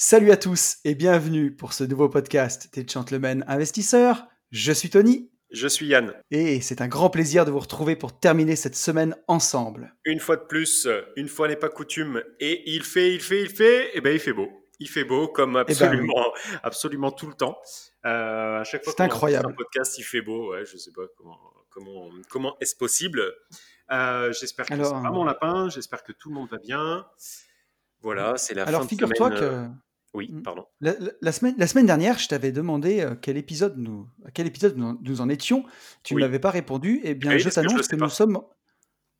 Salut à tous et bienvenue pour ce nouveau podcast des Gentlemen Investisseurs. Je suis Tony. Je suis Yann. Et c'est un grand plaisir de vous retrouver pour terminer cette semaine ensemble. Une fois de plus, une fois n'est pas coutume, et il fait, il fait, il fait, et ben il fait beau. Il fait beau comme ben absolument, absolument tout le temps. Euh, à chaque fois C'est incroyable. un podcast, il fait beau. Ouais, je sais pas comment, comment, comment est-ce possible. Euh, j'espère que Alors, c'est pas mon lapin. J'espère que tout le monde va bien. Voilà, c'est la Alors fin de figure-toi semaine. euh, que Oui, Mm. pardon. la, la- la semaine, la semaine dernière, je t'avais demandé euh, quel épisode nous, à quel épisode nous, en- nous en étions. Tu ne Oui. m'avais pas répondu. Eh bien, Oui, je que t'annonce que, pas. nous sommes.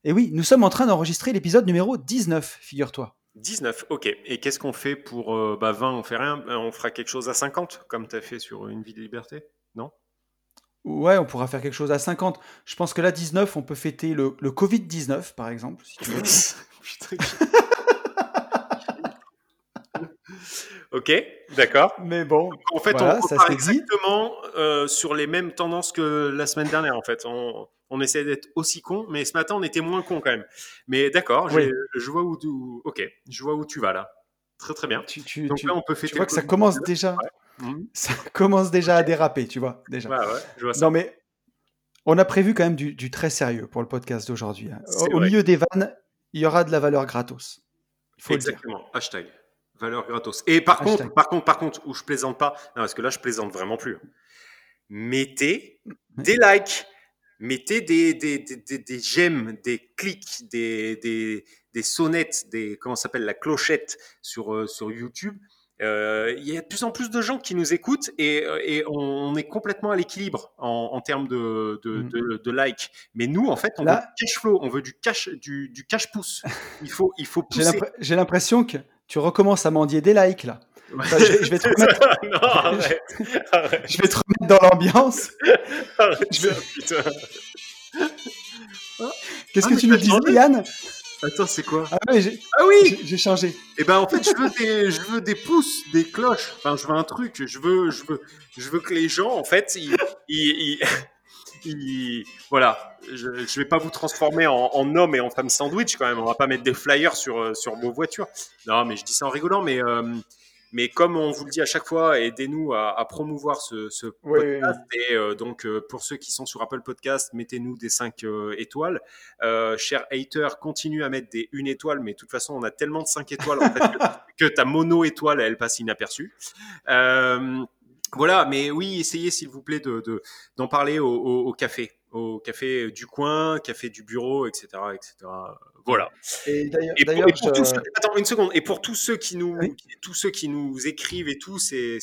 Et oui, nous sommes en train d'enregistrer l'épisode numéro 19, figure-toi. 19, ok. Et qu'est-ce qu'on fait pour euh, bah, 20 On fait rien. Euh, On fera quelque chose à 50, comme tu as fait sur Une vie de liberté Non? Ouais, on pourra faire quelque chose à 50. Je pense que là, 19, on peut fêter le, le Covid-19, par exemple. si tu veux. Putain. ok, d'accord. Mais bon, En fait, Voilà, on repart exactement euh, sur les mêmes tendances que la semaine dernière. En fait, on, on essaie d'être aussi con, mais ce matin, on était moins con quand même. Mais d'accord, Oui. je vois où tu, ok, je vois où tu vas là. Très très bien. tu, tu- Donc tu- là, on peut tu fêter. vois le que ça commence déjà, Mhm. ça commence déjà à déraper, tu vois, déjà. Ouais, ouais, je vois ça. Non, mais on a prévu quand même du, du très sérieux pour le podcast d'aujourd'hui. hein. Au, milieu des vannes, il y aura de la valeur gratos. Le dire. Exactement. Hashtag valeur gratos. Et par Hashtag. contre, par contre, par contre, où je plaisante pas, non, parce que là, je plaisante vraiment plus. Mettez des likes, mettez des, des, des, des- j'aime, des clics, des, des, des sonnettes, des comment s'appelle la clochette sur euh, sur YouTube. Euh, Il y a de plus en plus de gens qui nous écoutent et, euh, et on, est complètement à l'équilibre en, en termes de, de, Mm. de, de likes. Mais nous, en fait, on Là- veut du cash flow, on veut du cash, du, du cash pouce. Il faut, il faut pousser. J'ai l'impression que tu recommences à mendier des likes là. Enfin, je, vais- je vais te remettre, non, arrête, arrête, je vais te remettre dans l'ambiance. vais-. Qu'est-ce Ah, que tu nous t'as disais, Yann? Attends, c'est quoi? Ah ouais, j'ai Ah oui j'ai- changé. Et ben en fait, je veux des, je veux des pouces, des cloches. Enfin, je veux un truc. Je veux, je veux, je veux que les gens, en fait, ils, ils, ils- voilà. Je, je vais pas vous transformer en, en homme et en femme sandwich quand même. On va pas mettre des flyers sur euh, sur vos voitures. Non, mais je dis ça en rigolant, mais euh, mais comme on vous le dit à chaque fois, aidez-nous à, à promouvoir ce, ce Oui, podcast. Et euh, donc, euh, pour ceux qui sont sur Apple Podcast, mettez-nous des 5 étoiles. Cher hater, continue à mettre des 1 étoile, mais de toute façon, on a tellement de 5 étoiles en fait, que, que ta mono étoile, elle passe inaperçue. Euh, voilà, mais oui, essayez s'il vous plaît de, de- d'en parler au, au- au café, au café du coin, café du bureau, etc., etc. Voilà. Et pour, d'ailleurs, et pour tous ceux- attends une seconde. Et pour tous ceux qui nous, Oui. tous ceux qui nous écrivent et tout, c'est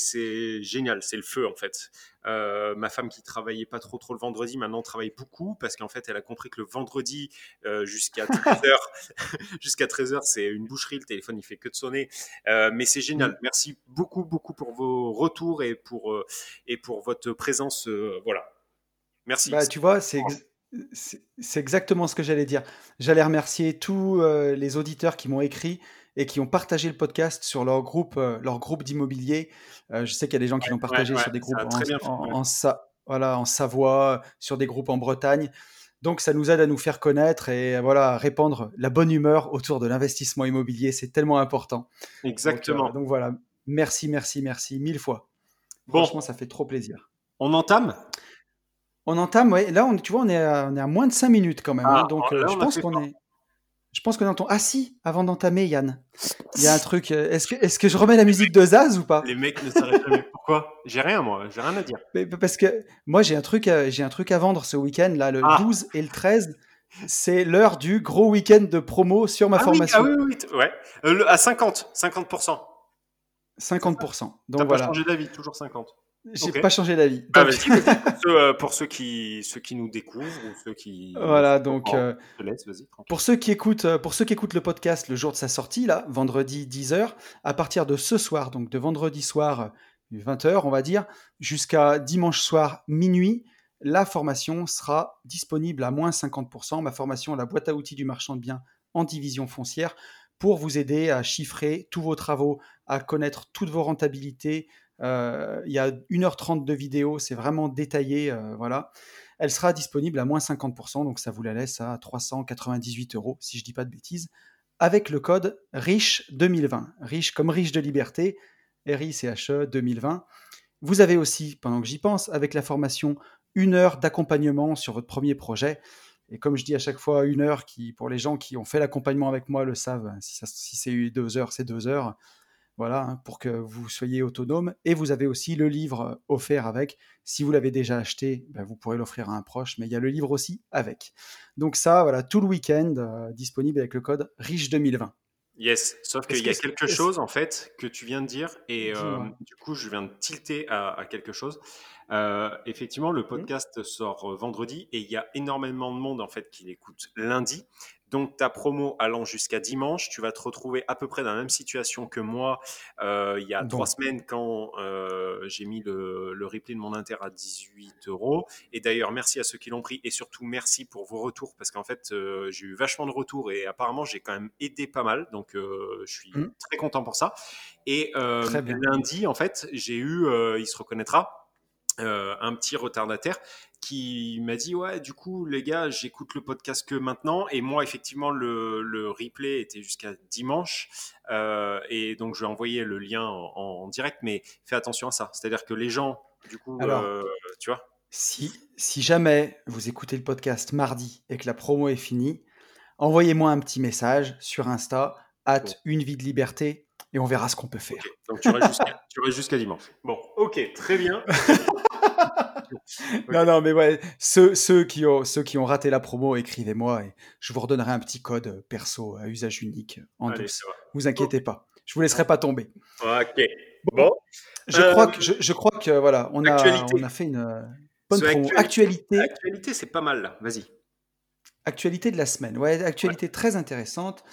génial, c'est le feu en fait. Euh, ma femme qui travaillait pas trop trop le vendredi, maintenant travaille beaucoup parce qu'en fait elle a compris que le vendredi euh, jusqu'à 13h, jusqu'à 13h c'est une boucherie, le téléphone il fait que de sonner. Euh, mais c'est génial. Mm. Merci beaucoup beaucoup pour vos retours et pour et pour votre présence. voilà. Merci. Bah, tu vois, c'est c'est exactement ce que j'allais dire. J'allais remercier tous les auditeurs qui m'ont écrit et qui ont partagé le podcast sur leur groupe, euh, leur groupe d'immobilier. Euh, je sais qu'il y a des gens qui l'ont partagé ouais, sur des groupes en, très bien fait, en- ouais. en Sa- voilà, en Savoie, sur des groupes en Bretagne. Donc, ça nous aide à nous faire connaître et voilà, à répandre la bonne humeur autour de l'investissement immobilier. C'est tellement important. Donc, Exactement. euh, donc voilà, merci, merci, merci, mille fois. Bon. Franchement, ça fait trop plaisir. On entame? On entame, ouais. Là, on, tu vois, on est, à, on est à moins de 5 minutes quand même. hein. Ah, donc, là, euh, on je pense qu'on est. Je pense qu'on entend. Ah si, avant d'entamer, Yann, il y a un truc. euh, Est-ce que, est-ce que je remets la musique de Zaz ou pas? Les mecs ne s'arrêtent jamais. Pourquoi? J'ai rien, moi. J'ai rien à dire. Mais- Parce que moi, j'ai un truc, à- j'ai un truc à vendre ce week-end là, le Ah. 12 et le 13. C'est l'heure du gros week-end de promo sur ma ah, oui, formation. ah oui, oui, oui, t- ouais. Euh, le- à 50, 50%. 50%. Donc T'as voilà, pas changé d'avis, toujours 50. J'ai ok. pas changé d'avis. Ah, Donc, vas-y, vas-y. pour, ceux, euh, pour ceux qui, ceux qui nous découvrent ou ceux qui. voilà, donc. Oh, euh, laisse. Pour ceux, qui écoutent, euh, pour ceux qui écoutent le podcast le jour de sa sortie, là, vendredi 10h, à partir de ce soir, donc de vendredi soir 20h, on va dire, jusqu'à dimanche soir minuit, la formation sera disponible à moins 50%. Ma formation, la boîte à outils du marchand de biens en division foncière, pour vous aider à chiffrer tous vos travaux, à connaître toutes vos rentabilités. Euh, il y a 1h30 de vidéo, c'est vraiment détaillé. euh, voilà. Elle sera disponible à moins 50%, donc ça vous la laisse à 398 euros, si je dis pas de bêtises, avec le code RICHE 2020. Riche comme riche de liberté, RICHE 2020. Vous avez aussi, pendant que j'y pense, avec la formation, une heure d'accompagnement sur votre premier projet. Et comme je dis à chaque fois, une heure qui, pour les gens qui ont fait l'accompagnement avec moi, le savent. Si, si c'est deux heures, c'est deux heures. Voilà, hein, pour que vous soyez autonome. Et vous avez aussi le livre offert avec. Si vous l'avez déjà acheté, ben, vous pourrez l'offrir à un proche, mais il y a le livre aussi avec. Donc ça, voilà, tout le week-end, euh, disponible avec le code RICHE 2020. Yes, sauf qu'il y a quelque chose en fait que tu viens de dire et euh, du coup je viens de tilter à, quelque chose. Euh, effectivement, le mmh. podcast sort vendredi et il y a énormément de monde en fait qui l'écoute lundi. Donc ta promo allant jusqu'à dimanche, tu vas te retrouver à peu près dans la même situation que moi euh, il y a trois semaines quand euh, j'ai mis le, replay de mon inter à 18 euros. Et d'ailleurs, merci à ceux qui l'ont pris et surtout merci pour vos retours parce qu'en fait euh, j'ai eu vachement de retours et apparemment j'ai quand même aidé pas mal. Donc je suis mmh. très content pour ça. Et lundi, en fait, j'ai eu, il se reconnaîtra, euh, un petit retardataire qui m'a dit ouais du coup les gars j'écoute le podcast que maintenant. Et moi effectivement le, replay était jusqu'à dimanche. Euh, et donc je vais envoyer le lien en, direct. Mais fais attention à ça. C'est à dire que les gens du coup euh, tu vois. si, si jamais vous écoutez le podcast mardi et que la promo est finie envoyez-moi un petit message sur Insta at une vie de liberté et on verra ce qu'on peut faire. Donc tu restes jusqu'à dimanche. Bon, ok, très bien. Non, non, mais ouais, ceux, ceux, qui ont, ceux qui ont raté la promo, écrivez-moi et je vous redonnerai un petit code perso à usage unique en douce. Vous inquiétez pas, je vous laisserai pas tomber. Ok. Bon. Je, crois que, je, crois que voilà, on a, on a fait une euh, bonne promo. Actualité. Actualité, c'est pas mal là. Vas-y. Actualité de la semaine. Ouais, actualité très intéressante.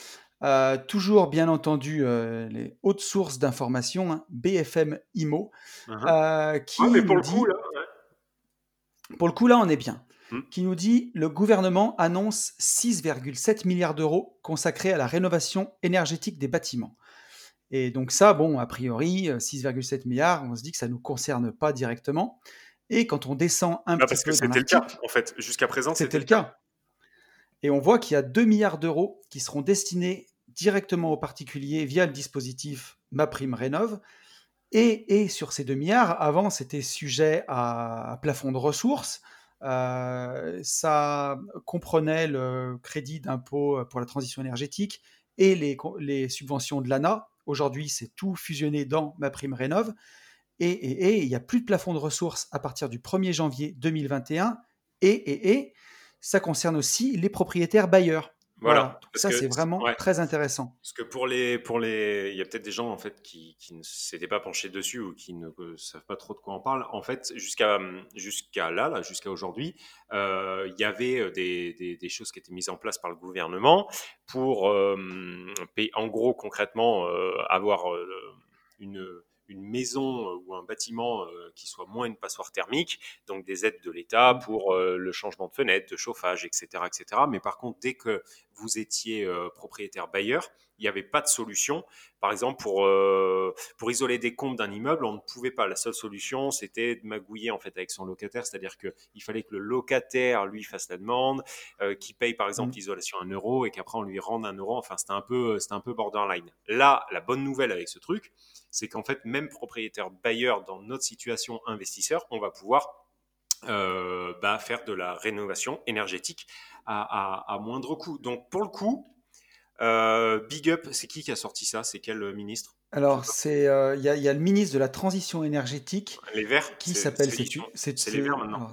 Euh, toujours, bien entendu, euh, les hautes sources d'informations, hein, BFM IMO, uh-huh. euh, qui pour le coup, là, pour le coup, là, on est bien. Hmm. Qui nous dit le gouvernement annonce 6,7 milliards d'euros consacrés à la rénovation énergétique des bâtiments. Et donc ça, bon, a priori, 6,7 milliards, on se dit que ça ne nous concerne pas directement. Et quand on descend un bah, petit peu... Parce que c'était le cas, en fait. Jusqu'à présent, c'était le cas. Et on voit qu'il y a 2 milliards d'euros qui seront destinés directement aux particuliers via le dispositif Ma Prime Rénov. Et, sur ces 2 milliards, avant, c'était sujet à, plafond de ressources. Euh, ça comprenait le crédit d'impôt pour la transition énergétique et les, subventions de l'ANA. Aujourd'hui, c'est tout fusionné dans Ma Prime Rénov. Et il n'y a plus de plafond de ressources à partir du 1er janvier 2021. Et, et, ça concerne aussi les propriétaires bailleurs. Voilà. Ça, c'est vraiment très intéressant. Parce que pour les, pour les, il y a peut-être des gens en fait qui, qui ne s'étaient pas penchés dessus ou qui ne savent pas trop de quoi on parle. En fait, jusqu'à jusqu'à là, là jusqu'à aujourd'hui, euh, il y avait euh, des, des, des, choses qui étaient mises en place par le gouvernement pour, euh, en gros, concrètement, avoir une une maison euh, ou un bâtiment euh, qui soit moins une passoire thermique, donc des aides de l'État mmh. pour euh, le changement de fenêtre, de chauffage, etc., etc. Mais par contre, dès que vous étiez propriétaire bailleur, il n'y avait pas de solution. Par exemple, pour, pour isoler des comptes d'un immeuble, on ne pouvait pas. La seule solution, c'était de magouiller en fait avec son locataire, c'est-à-dire qu'il fallait que le locataire lui fasse la demande, euh, qu'il paye par exemple mmh. l'isolation un euro et qu'après on lui rende un euro. Enfin, c'était un peu, c'était un peu borderline. Là, la bonne nouvelle avec ce truc, c'est qu'en fait, même propriétaire bailleur dans notre situation investisseur, on va pouvoir euh, bah, faire de la rénovation énergétique à, moindre coût. Donc pour le coup, euh, Big Up, c'est qui qui a sorti ça? C'est quel ministre? Alors c'est il y, a le ministre de la transition énergétique. Les Verts. Qui s'appelle C'est les Verts maintenant.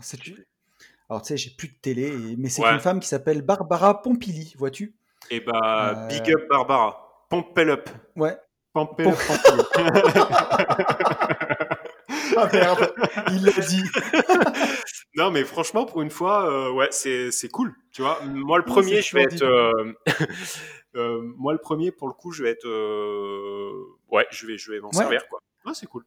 Alors, tu sais, j'ai plus de télé, mais c'est une femme qui s'appelle Barbara Pompili, vois-tu? Et eh bah, Big Up Barbara. Pompel up. Ouais, Pampé, ah merde, il l'a dit. non, mais franchement, pour une fois, euh, ouais, c'est, cool. Tu vois, moi le premier, je vais être. Euh, euh, moi le premier, pour le coup, je vais être. ouais, je vais, je vais m'en servir, quoi. Ouais, c'est cool.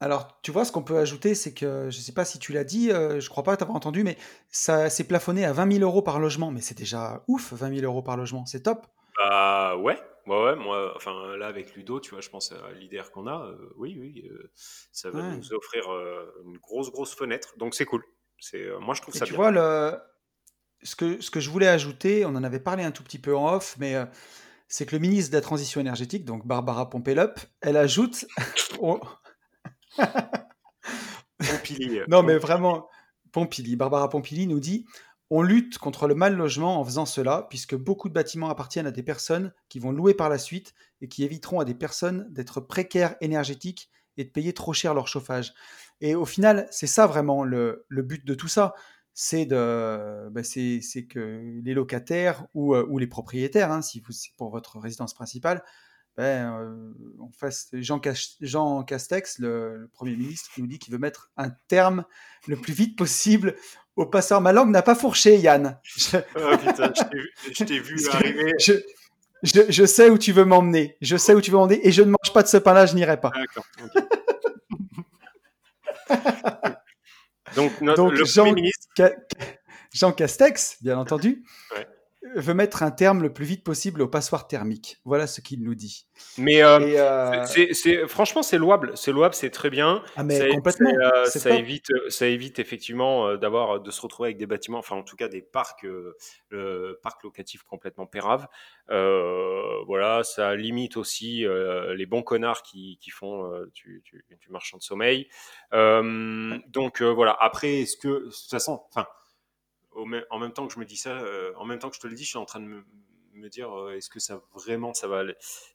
Alors, tu vois, ce qu'on peut ajouter, c'est que, je ne sais pas si tu l'as dit, je ne crois pas t'avoir entendu, mais ça s'est plafonné à 20 000 euros par logement. Mais c'est déjà ouf, 20 000 euros par logement, c'est top. Bah ouais, Ouais, ouais, moi, enfin là avec Ludo, tu vois, je pense à l'idée qu'on a. Euh, oui, oui, euh, ça va nous offrir euh, une grosse, grosse fenêtre. Donc c'est cool. C'est, moi, je trouve ça tu bien. vois, le... ce, que, ce que je voulais ajouter, on en avait parlé un tout petit peu en off, mais c'est que le ministre de la Transition énergétique, donc Barbara Pompelup, elle ajoute. Pompili. non, mais vraiment, Pompili, Barbara Pompili nous dit on lutte contre le mal logement en faisant cela, puisque beaucoup de bâtiments appartiennent à des personnes qui vont louer par la suite et qui éviteront à des personnes d'être précaires énergétiques et de payer trop cher leur chauffage. Et au final, c'est ça vraiment le, but de tout ça. C'est de, bah, c'est, que les locataires ou, ou les propriétaires, hein, si vous, c'est pour votre résidence principale, ben, euh, on fasse Jean, Jean Castex, le, Premier ministre, qui nous dit qu'il veut mettre un terme le plus vite possible au passeur. Ma langue n'a pas fourché, Yann. Je... Oh, putain, je t'ai vu, arriver. Je, je, je, sais où tu veux m'emmener. Je sais où tu veux m'emmener et je ne mange pas de ce pain-là, je n'irai pas. D'accord. Donc, notre, le Jean, ministre... Jean Castex, bien entendu, veut mettre un terme le plus vite possible au passoire thermique. Voilà ce qu'il nous dit. Mais euh, euh, franchement, c'est louable. C'est louable, c'est très bien. Ah, mais ça, complètement. Euh, ça, évite, ça évite effectivement d'avoir, de se retrouver avec des bâtiments, enfin en tout cas des parcs, parcs locatifs complètement péraves. voilà, ça limite aussi les bons connards qui, qui font du, du, du, marchand de sommeil. donc voilà. Après, est-ce que de toute façon, enfin en même temps que je me dis ça, euh, en même temps que je te le dis, je suis en train de me, dire euh, est-ce que ça vraiment ça va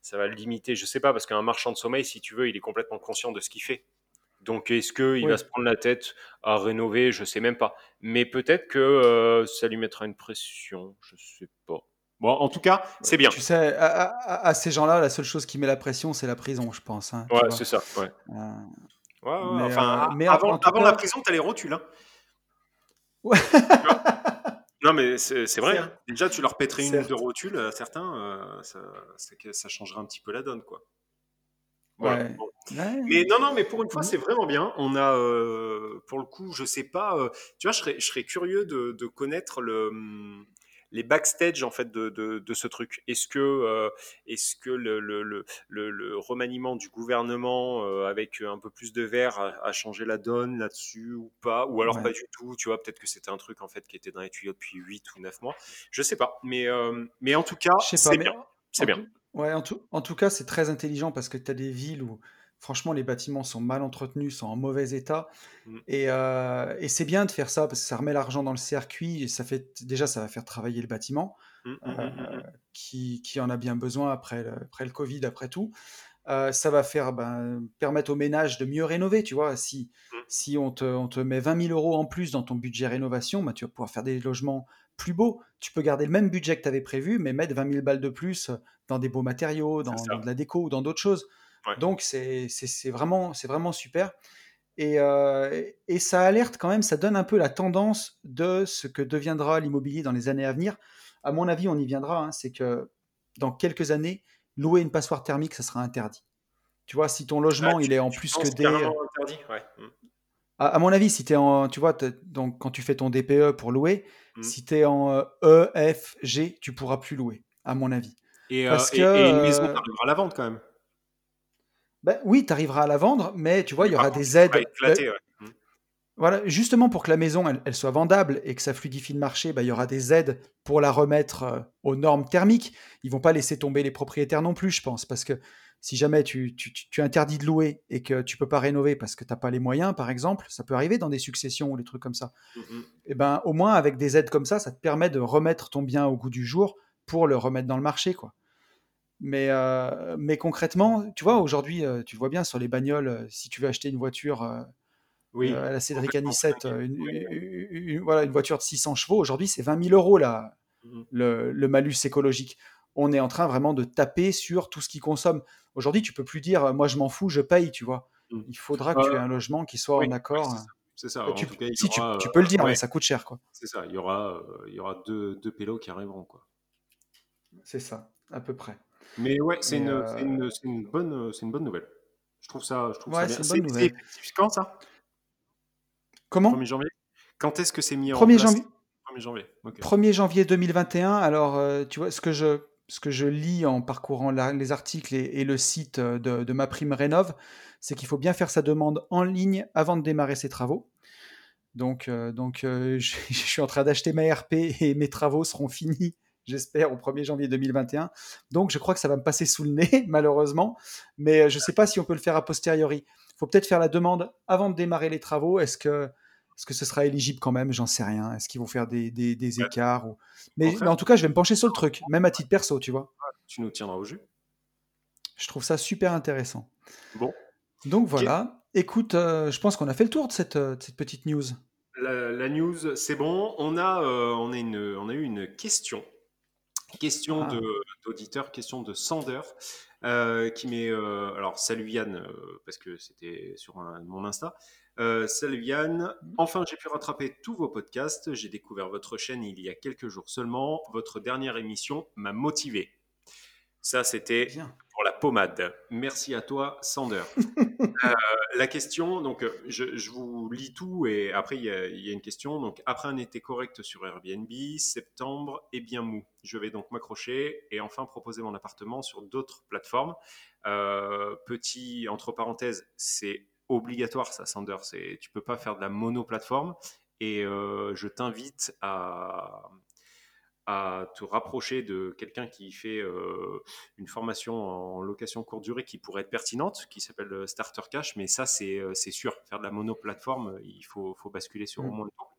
ça va limiter? Je sais pas parce qu'un marchand de sommeil, si tu veux, il est complètement conscient de ce qu'il fait. Donc est-ce qu'il il va se prendre la tête à rénover? Je sais même pas. Mais peut-être que euh, ça lui mettra une pression. Je sais pas. Bon, en tout cas, c'est bien. Tu sais, à, ces gens-là, la seule chose qui met la pression, c'est la prison, je pense. Hein, ouais, c'est ça. Ouais. enfin, mais avant, la prison, tu as les rotules. Hein. Ouais. Non, mais c'est vrai. Hein. Déjà, tu leur pèterais une ou deux rotules à certains, euh, ça, ça, changerait un petit peu la donne, quoi. Ouais. Mais non, non, mais pour une fois, c'est vraiment bien. On a, euh, pour le coup, je sais pas, euh, tu vois, je serais, je serais curieux de, de connaître le, hum, les backstage en fait de, de, ce truc. Est-ce que, euh, est-ce que le, le, le, le, remaniement du gouvernement euh, avec un peu plus de verre a, changé la donne là-dessus ou pas? Ou alors pas du tout Tu vois, peut-être que c'était un truc en fait qui était dans les tuyaux depuis 8 ou 9 mois. Je sais pas. Mais, euh, mais en tout cas, c'est bien. C'est bien. Ouais, en tout, en tout cas, c'est très intelligent parce que tu as des villes où franchement, les bâtiments sont mal entretenus, sont en mauvais état. Mmh. Euh, et, c'est bien de faire ça parce que ça remet l'argent dans le circuit et ça fait déjà ça va faire travailler le bâtiment mmh, mmh, euh, qui, en a bien besoin après le, après le Covid, après tout. Euh, ça va faire ben, permettre aux ménages de mieux rénover. Tu vois, si, si on, te, on te met 20 000 euros en plus dans ton budget rénovation, ben, tu vas pouvoir faire des logements plus beaux. Tu peux garder le même budget que tu avais prévu, mais mettre 20 000 balles de plus dans des beaux matériaux, dans, dans de la déco ou dans d'autres choses. Donc c'est vraiment, vraiment super. Euh, et, ça alerte quand même, ça donne un peu la tendance de ce que deviendra l'immobilier dans les années à venir. À mon avis, on y viendra. Hein, c'est que dans quelques années, louer une passoire thermique, ça sera interdit. Tu vois, si ton ah, logement, il est en plus que des. Interdit, mmh. à, mon avis, si tu es en. Tu vois, donc, quand tu fais ton DPE pour louer, mmh. si tu es en E, F, G, tu pourras plus louer, à mon avis. Et, euh, et une maison, euh, arrivera à la vente quand même. Ben, oui, tu arriveras à la vendre, mais tu vois, il y aura des aides. Mmh. Voilà, justement pour que la maison elle, soit vendable et que ça fluidifie le marché, ben, il y aura des aides pour la remettre euh, aux normes thermiques. Ils vont pas laisser tomber les propriétaires non plus, je pense, parce que si jamais tu, tu, tu interdis de louer et que tu peux pas rénover parce que tu n'as pas les moyens, par exemple, ça peut arriver dans des successions ou des trucs comme ça. Mmh et eh ben, au moins avec des aides comme ça, ça te permet de remettre ton bien au goût du jour pour le remettre dans le marché, quoi. Mais, euh, mais concrètement, tu vois, aujourd'hui, euh, tu vois bien sur les bagnoles, euh, si tu veux acheter une voiture oui, à la Cédric Anissette, une, voilà, une voiture de 600 chevaux, aujourd'hui, c'est 20 000 euros là, mmh le, malus écologique. On est en train vraiment de taper sur tout ce qui consomme. Aujourd'hui, tu peux plus dire, moi je m'en fous, je paye, tu vois. Mmh. Il faudra que tu aies un logement qui soit en accord. C'est ça. tu, si tu, peux le dire, mais ça coûte cher, quoi. C'est ça. Il y aura, il y aura deux, deux pélos qui arriveront, quoi. C'est ça, à peu près. Mais ouais, c'est une, euh, une, une, bonne, une bonne nouvelle. Je trouve ça, je trouve ça bien. C'est quand ça? Comment? 1er janvier? Quand est-ce que c'est mis en 1er janvier 1er janvier. 1er janvier 2021. Alors, euh, tu vois, ce que je, ce que je lis en parcourant les articles et, le site de, de ma prime Rénov, c'est qu'il faut bien faire sa demande en ligne avant de démarrer ses travaux. Donc, euh, donc je, je, suis en train d'acheter ma RP et mes travaux seront finis j'espère, au 1er janvier 2021. Donc, je crois que ça va me passer sous le nez, malheureusement. Mais je ne sais pas si on peut le faire a posteriori. Il faut peut-être faire la demande avant de démarrer les travaux. Est-ce que, est-ce que ce sera éligible quand même? J'en sais rien. Est-ce qu'ils vont faire des, des, écarts ou... mais, en tout cas, je vais me pencher sur le truc, même à titre perso, tu vois. Tu nous tiendras au jus. Je trouve ça super intéressant. Bon. Donc voilà. Écoute, euh, je pense qu'on a fait le tour de cette, euh, cette petite news. La, news, c'est bon. On a, euh, on, a une, on a eu une question. Question ah. d'auditeur, question de Sander, qui met. alors, salut Yann, parce que c'était sur mon Insta. salut Yann, mmh. enfin j'ai pu rattraper tous vos podcasts. J'ai découvert votre chaîne il y a quelques jours seulement. Votre dernière émission m'a motivé. Ça, c'était pour la pommade. Merci à toi, Sander. Euh, la question, donc, je, vous lis tout et après, il y, a, une question. Donc, après un été correct sur Airbnb, septembre est bien mou. Je vais donc m'accrocher et enfin proposer mon appartement sur d'autres plateformes. Euh, petit, entre parenthèses, c'est obligatoire, ça, Sander. Tu peux pas faire de la mono-plateforme. Et euh, je t'invite à, à te rapprocher de quelqu'un qui fait euh, une formation en location courte durée qui pourrait être pertinente, qui s'appelle euh, Starter Cash, mais ça c'est euh, sûr, faire de la monoplateforme, il faut, faut basculer sur au mm. moins le temps.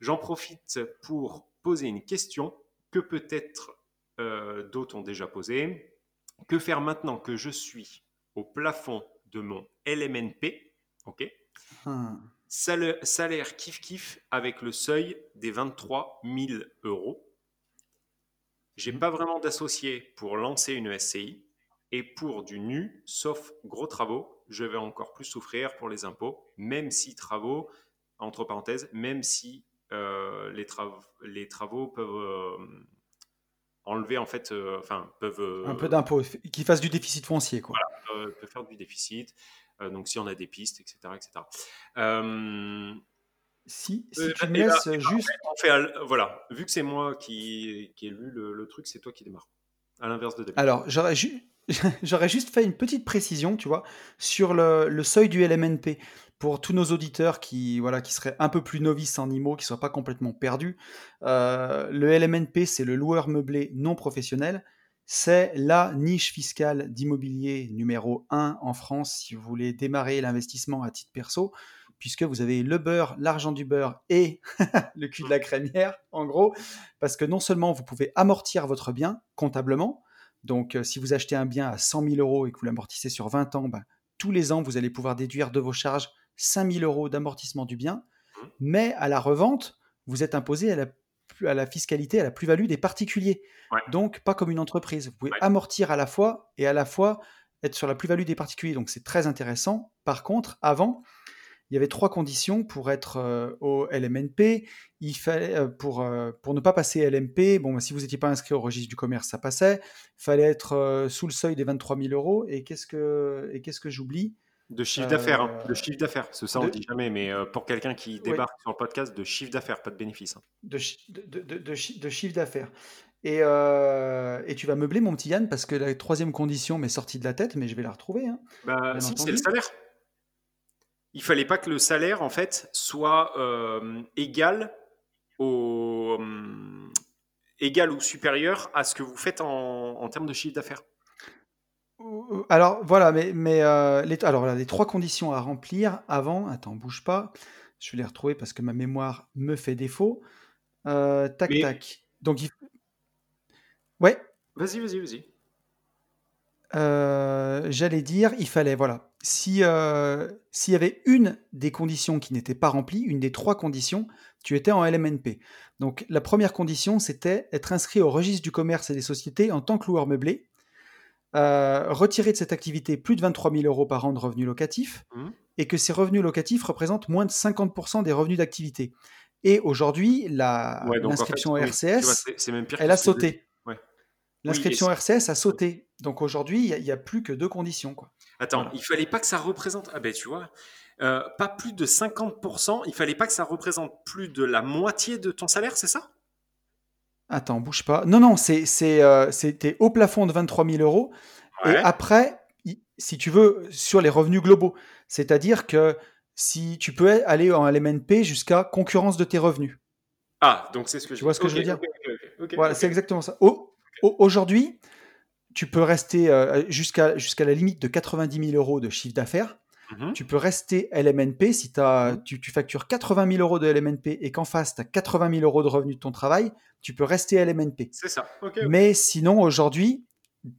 J'en profite pour poser une question que peut-être d'autres ont déjà posée. Que faire maintenant que je suis au plafond de mon LMNP Ok? Hmm. Salaire, salaire kiff kiff avec le seuil des 23 000 euros j'ai pas vraiment d'associé pour lancer une SCI et pour du nu, sauf gros travaux, je vais encore plus souffrir pour les impôts, même si travaux, entre parenthèses, même si euh, les, les, travaux peuvent euh, enlever en fait, euh, enfin peuvent un peu d'impôts, qui fassent du déficit foncier quoi. Voilà, peut faire du déficit. donc si on a des pistes, etc., etc. Si, si tu me laisses juste. voilà, vu que c'est moi qui, qui ai lu le, truc, c'est toi qui démarre. À l'inverse de Alors, j'aurais, j'aurais juste fait une petite précision, tu vois, sur le, le, seuil du LMNP. Pour tous nos auditeurs qui, voilà, qui seraient un peu plus novices en IMO, qui ne soient pas complètement perdus, euh, le LMNP, c'est le loueur meublé non professionnel. C'est la niche fiscale d'immobilier numéro 1 en France si vous voulez démarrer l'investissement à titre perso puisque vous avez le beurre, l'argent du beurre et le cul de la crémière, en gros, parce que non seulement vous pouvez amortir votre bien comptablement, donc euh, si vous achetez un bien à 100 000 euros et que vous l'amortissez sur 20 ans, ben, tous les ans, vous allez pouvoir déduire de vos charges 5 000 euros d'amortissement du bien, mais à la revente, vous êtes imposé à la, à la fiscalité, à la plus-value des particuliers. Donc, pas comme une entreprise. Vous pouvez amortir à la fois et à la fois être sur la plus-value des particuliers. Donc, c'est très intéressant. Par contre, avant, il y avait trois conditions pour être euh, au LMNP. Il fallait, euh, pour, euh, pour ne pas passer LMP, bon, bah, si vous n'étiez pas inscrit au registre du commerce, ça passait. Il fallait être sous le seuil des 23 000 euros. Et qu'est-ce que, et qu'est-ce que j'oublie? De chiffre d'affaires, hein. de chiffre d'affaires, c'est ça on ne dit jamais, mais pour quelqu'un qui débarque sur le podcast, de chiffre d'affaires, pas de bénéfice. Hein. De, de, de, chiffre d'affaires. Et, et, tu vas meubler mon petit Yann parce que la troisième condition m'est sortie de la tête, mais je vais la retrouver. Hein, bah, c'est le salaire il fallait pas que le salaire en fait soit euh, égal au euh, égal ou supérieur à ce que vous faites en, termes de chiffre d'affaires. Alors voilà, mais, mais euh, les, alors les trois conditions à remplir avant. Attends, bouge pas. Je vais les retrouver parce que ma mémoire me fait défaut. tac tac. Donc il... ouais. Vas-y, vas-y, vas-y. J'allais dire, il fallait voilà si euh, s'il y avait une des conditions qui n'était pas remplie, une des trois conditions, tu étais en LMNP. Donc la première condition, c'était être inscrit au registre du commerce et des sociétés en tant que loueur meublé, euh, retirer de cette activité plus de 23 000 euros par an de revenus locatifs, mmh. et que ces revenus locatifs représentent moins de 50% des revenus d'activité. Et aujourd'hui, l'inscription RCS, elle a sauté. L'inscription RCS a sauté. Donc aujourd'hui, il n'y a, plus que deux conditions. Quoi. Attends, il fallait pas que ça représente. Ah ben tu vois, euh, pas plus de 50%. Il fallait pas que ça représente plus de la moitié de ton salaire, c'est ça? Attends, bouge pas. Non, non, c'est, euh, c'était au plafond de 23 000 euros. Et après, si tu veux, sur les revenus globaux. C'est-à-dire que si tu peux aller en LMNP jusqu'à concurrence de tes revenus. Ah, donc c'est ce que tu vois ce que je veux dire? Voilà, c'est exactement ça. Aujourd'hui, tu peux rester euh, jusqu'à jusqu'à la limite de 90 000 euros de chiffre d'affaires. Mhm. Tu peux rester LMNP si as, mhm. tu, tu, factures 80 000 euros de LMNP et qu'en face, tu as 80 000 euros de revenus de ton travail, tu peux rester LMNP. C'est ça. Mais sinon, aujourd'hui,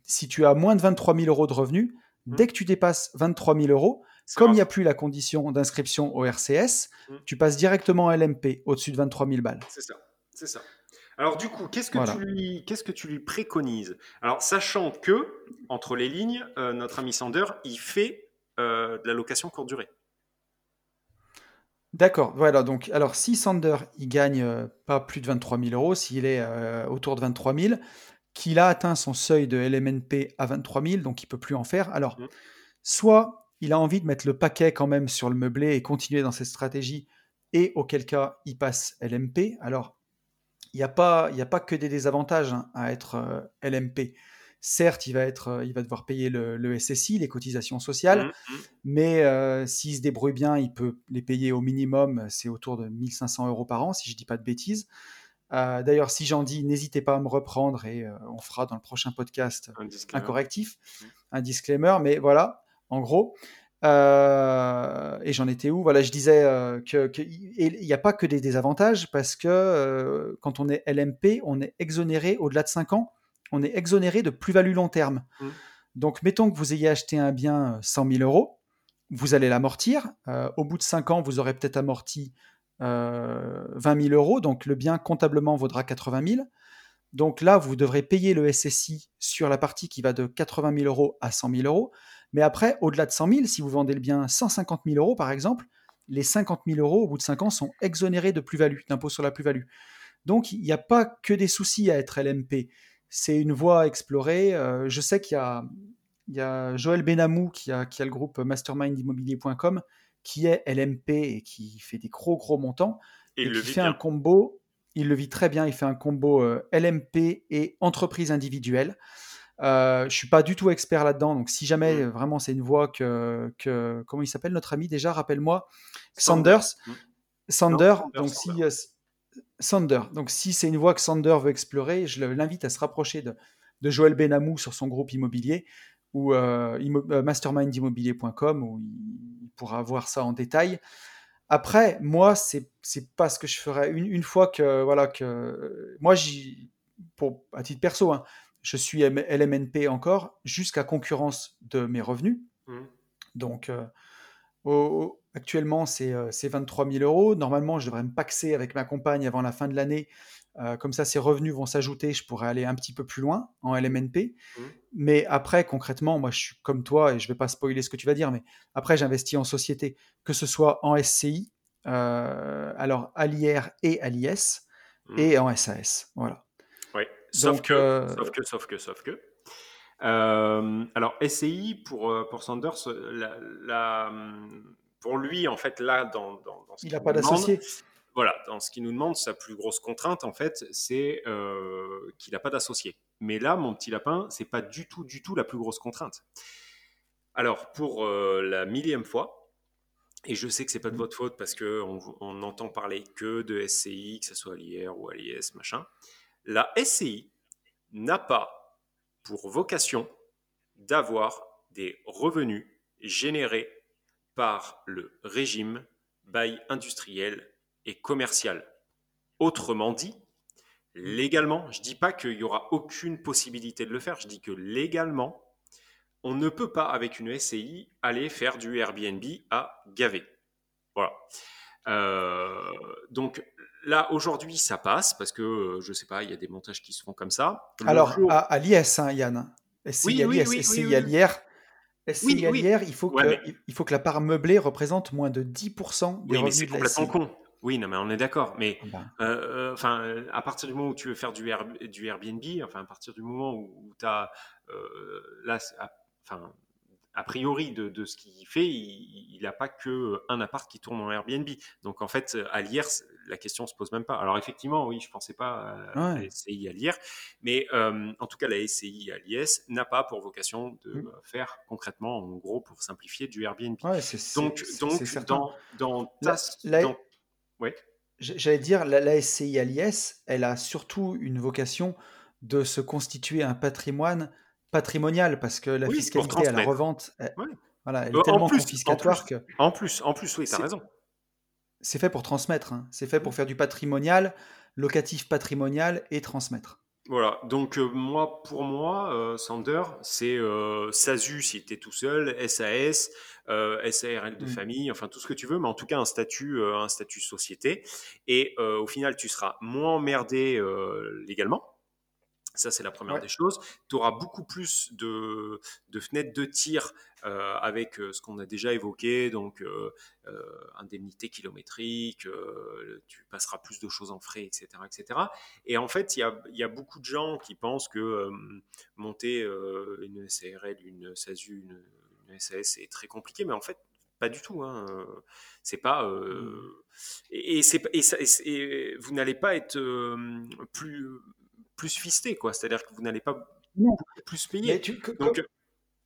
si tu as moins de 23 000 euros de revenus, mhm. dès que tu dépasses 23 000 euros, comme il n'y a plus la condition d'inscription au RCS, tu passes directement à LMP au-dessus de 23 000 balles. C'est ça. C'est ça. Alors du coup, qu'est-ce que, tu lui, qu'est-ce que tu lui préconises? Alors sachant que, entre les lignes, euh, notre ami Sander, il fait euh, de la location courte durée. D'accord, voilà, donc alors si Sander, il gagne euh, pas plus de 23 000 euros, s'il est autour de 23 000, qu'il a atteint son seuil de LMNP à 23 000, donc il peut plus en faire, alors mmh. soit il a envie de mettre le paquet quand même sur le meublé et continuer dans cette stratégie, et auquel cas il passe LMP, alors il n'y a, pas, a pas que des désavantages hein, à être euh, LMP. Certes, il va, être, euh, il va devoir payer le, SSI, les cotisations sociales, mmh, mmh. mais euh, s'il se débrouille bien, il peut les payer au minimum, c'est autour de 1500 euros par an, si je ne dis pas de bêtises. D'ailleurs, si j'en dis, n'hésitez pas à me reprendre et on fera dans le prochain podcast un, correctif, mmh. un disclaimer, mais voilà, en gros. Euh, et j'en étais où? Voilà, je disais euh, que qu'il n'y a pas que des désavantages parce que euh, quand on est LMP, on est exonéré au-delà de 5 ans, on est exonéré de plus-value long terme. Mmh. Donc, mettons que vous ayez acheté un bien 100 000 euros, vous allez l'amortir. au bout de 5 ans, vous aurez peut-être amorti 20 000 euros, donc le bien comptablement vaudra 80 000. Donc là, vous devrez payer le SSI sur la partie qui va de 80 000 euros à 100 000 euros. Mais après, au-delà de 100 000, si vous vendez le bien 150 000 euros, par exemple, les 50 000 euros, au bout de 5 ans, sont exonérés de plus-value, d'impôt sur la plus-value. Donc, il n'y a pas que des soucis à être LMP. C'est une voie à explorer. Euh, je sais qu'il y a, il y a Joël Benamou qui a, qui a le groupe mastermindimmobilier.com qui est LMP et qui fait des gros, gros montants. Et, il fait un combo. Il le vit très bien. Il fait un combo euh, LMP et entreprise individuelle. Euh, je suis pas du tout expert là-dedans, donc si jamais mmh. vraiment c'est une voie que, que comment il s'appelle notre ami déjà, rappelle-moi, Sanders, Sander, mmh. donc si euh, Sander, donc si c'est une voie que Sander veut explorer, je l'invite à se rapprocher de, de Joël Benamou sur son groupe immobilier ou euh, euh mastermindimmobilier.com où il, pourra voir ça en détail. Après, moi, c'est c'est pas ce que je ferais une, une fois que voilà que moi pour à titre perso, hein, je suis LMNP encore jusqu'à concurrence de mes revenus. Mmh. Donc, euh, actuellement, c'est 23 000 euros. Normalement, je devrais me paxer avec ma compagne avant la fin de l'année. Euh, comme ça, ces revenus vont s'ajouter. Je pourrais aller un petit peu plus loin en LMNP. Mmh. Mais après, concrètement, moi, je suis comme toi et je ne vais pas spoiler ce que tu vas dire. Mais après, j'investis en société, que ce soit en SCI, euh, alors à l'IR et à l'IS, mmh. et en SAS. Voilà. Sauf, que, euh, sauf que, sauf que, sauf que, euh, alors, SCI, pour, euh, pour Sanders, la, pour lui, en fait, là, dans, dans, ce Il n'a pas d'associé. Voilà, dans ce qu'il nous demande, sa plus grosse contrainte, en fait, c'est qu'il n'a pas d'associé. Mais là, mon petit lapin, c'est pas du tout, du tout la plus grosse contrainte. Alors, pour la millième fois, et je sais que c'est pas de mmh. votre faute parce qu'on on entend parler que de SCI, que ce soit à l'IR ou à l'IS, machin. La SCI n'a pas pour vocation d'avoir des revenus générés par le régime bail industriel et commercial. Autrement dit, légalement, je ne dis pas qu'il n'y aura aucune possibilité de le faire, je dis que légalement, on ne peut pas, avec une SCI, aller faire du Airbnb à gaver. Voilà. Euh, donc, là, aujourd'hui, ça passe parce que, euh, je sais pas, il y a des montages qui se font comme ça. Alors, à, l'IS, hein, Yann. SCI oui, oui, SCI à l'IR. L'IR, il, faut que, il faut que la part meublée représente moins de 10% des revenus c'est complètement con. Oui, non, mais on est d'accord. Mais ah ben. euh, enfin, à partir du moment où tu veux faire du, du Airbnb, enfin, à partir du moment où, tu as. là, enfin, a priori de, ce qu'il fait, il n'a pas que un appart qui tourne en Airbnb. Donc en fait, à l'IR, la question se pose même pas. Alors effectivement, oui, je pensais pas à la SCI à l'IR, mais euh, en tout cas, la SCI à l'IS n'a pas pour vocation de mmh. faire concrètement, en gros, pour simplifier, du Airbnb. donc, donc dans, dans, ta, la, ouais. J'allais dire, la, la SCI à l'IS, elle a surtout une vocation de se constituer un patrimoine patrimonial parce que la Oui, fiscalité à la revente, elle, voilà, elle Euh, est en tellement plus, en confiscatoire plus, que en plus, en plus, oui, tu as c'est raison. c'est fait pour transmettre. hein. C'est fait pour faire du patrimonial, locatif patrimonial et transmettre. Voilà, donc euh, moi, pour moi, euh, Sander, c'est euh, SASU si tu es tout seul, SAS, SARL de Mm. famille, enfin tout ce que tu veux, mais en tout cas un statut, un statut société. Et au final, tu seras moins emmerdé légalement. Ça, c'est la première Ouais, des choses. Tu auras beaucoup plus de, de fenêtres de tir euh, avec euh, ce qu'on a déjà évoqué, donc euh, euh, indemnité kilométrique, tu passeras plus de choses en frais, etc. etc. Et en fait, il y y a beaucoup de gens qui pensent que monter une SARL, une SASU, une, une SAS, c'est très compliqué, mais en fait, pas du tout. Hein. Euh, C'est pas. et, et c'est- et ça- vous n'allez pas être plus, plus fisté, quoi. C'est-à-dire que vous n'allez pas Non. plus payer. tu, co- Donc,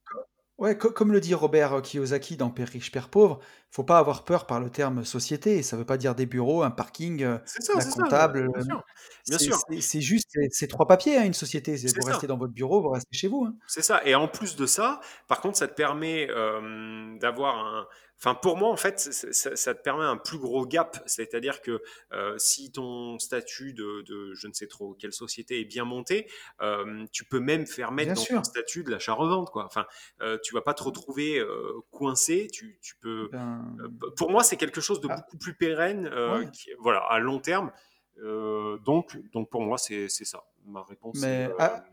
co- ouais, co- comme le dit Robert Kiyosaki dans Père riche, Père pauvre, faut pas avoir peur par le terme société. Ça veut pas dire des bureaux, un parking, euh, c'est ça, ça, comptable. bien euh, sûr. Bien C'est sûr, c'est- c'est juste ces trois papiers, hein, une société. Vous ça. restez dans votre bureau, vous restez chez vous. hein. C'est ça. Et en plus de ça, par contre, ça te permet euh, d'avoir un. Enfin, pour moi, en fait, ça, te permet un plus gros gap. C'est-à-dire que euh, si ton statut de, de je ne sais trop quelle société est bien monté, euh, tu peux même faire mettre Bien dans ton statut de l'achat-revente. Quoi. Enfin, euh, tu vas pas te retrouver euh, coincé. Tu, tu peux. Ben, euh, Pour moi, c'est quelque chose de ah, beaucoup plus pérenne, ouais. qui, voilà, à long terme. Donc, donc, pour moi, c'est ça. Ma réponse, Mais A-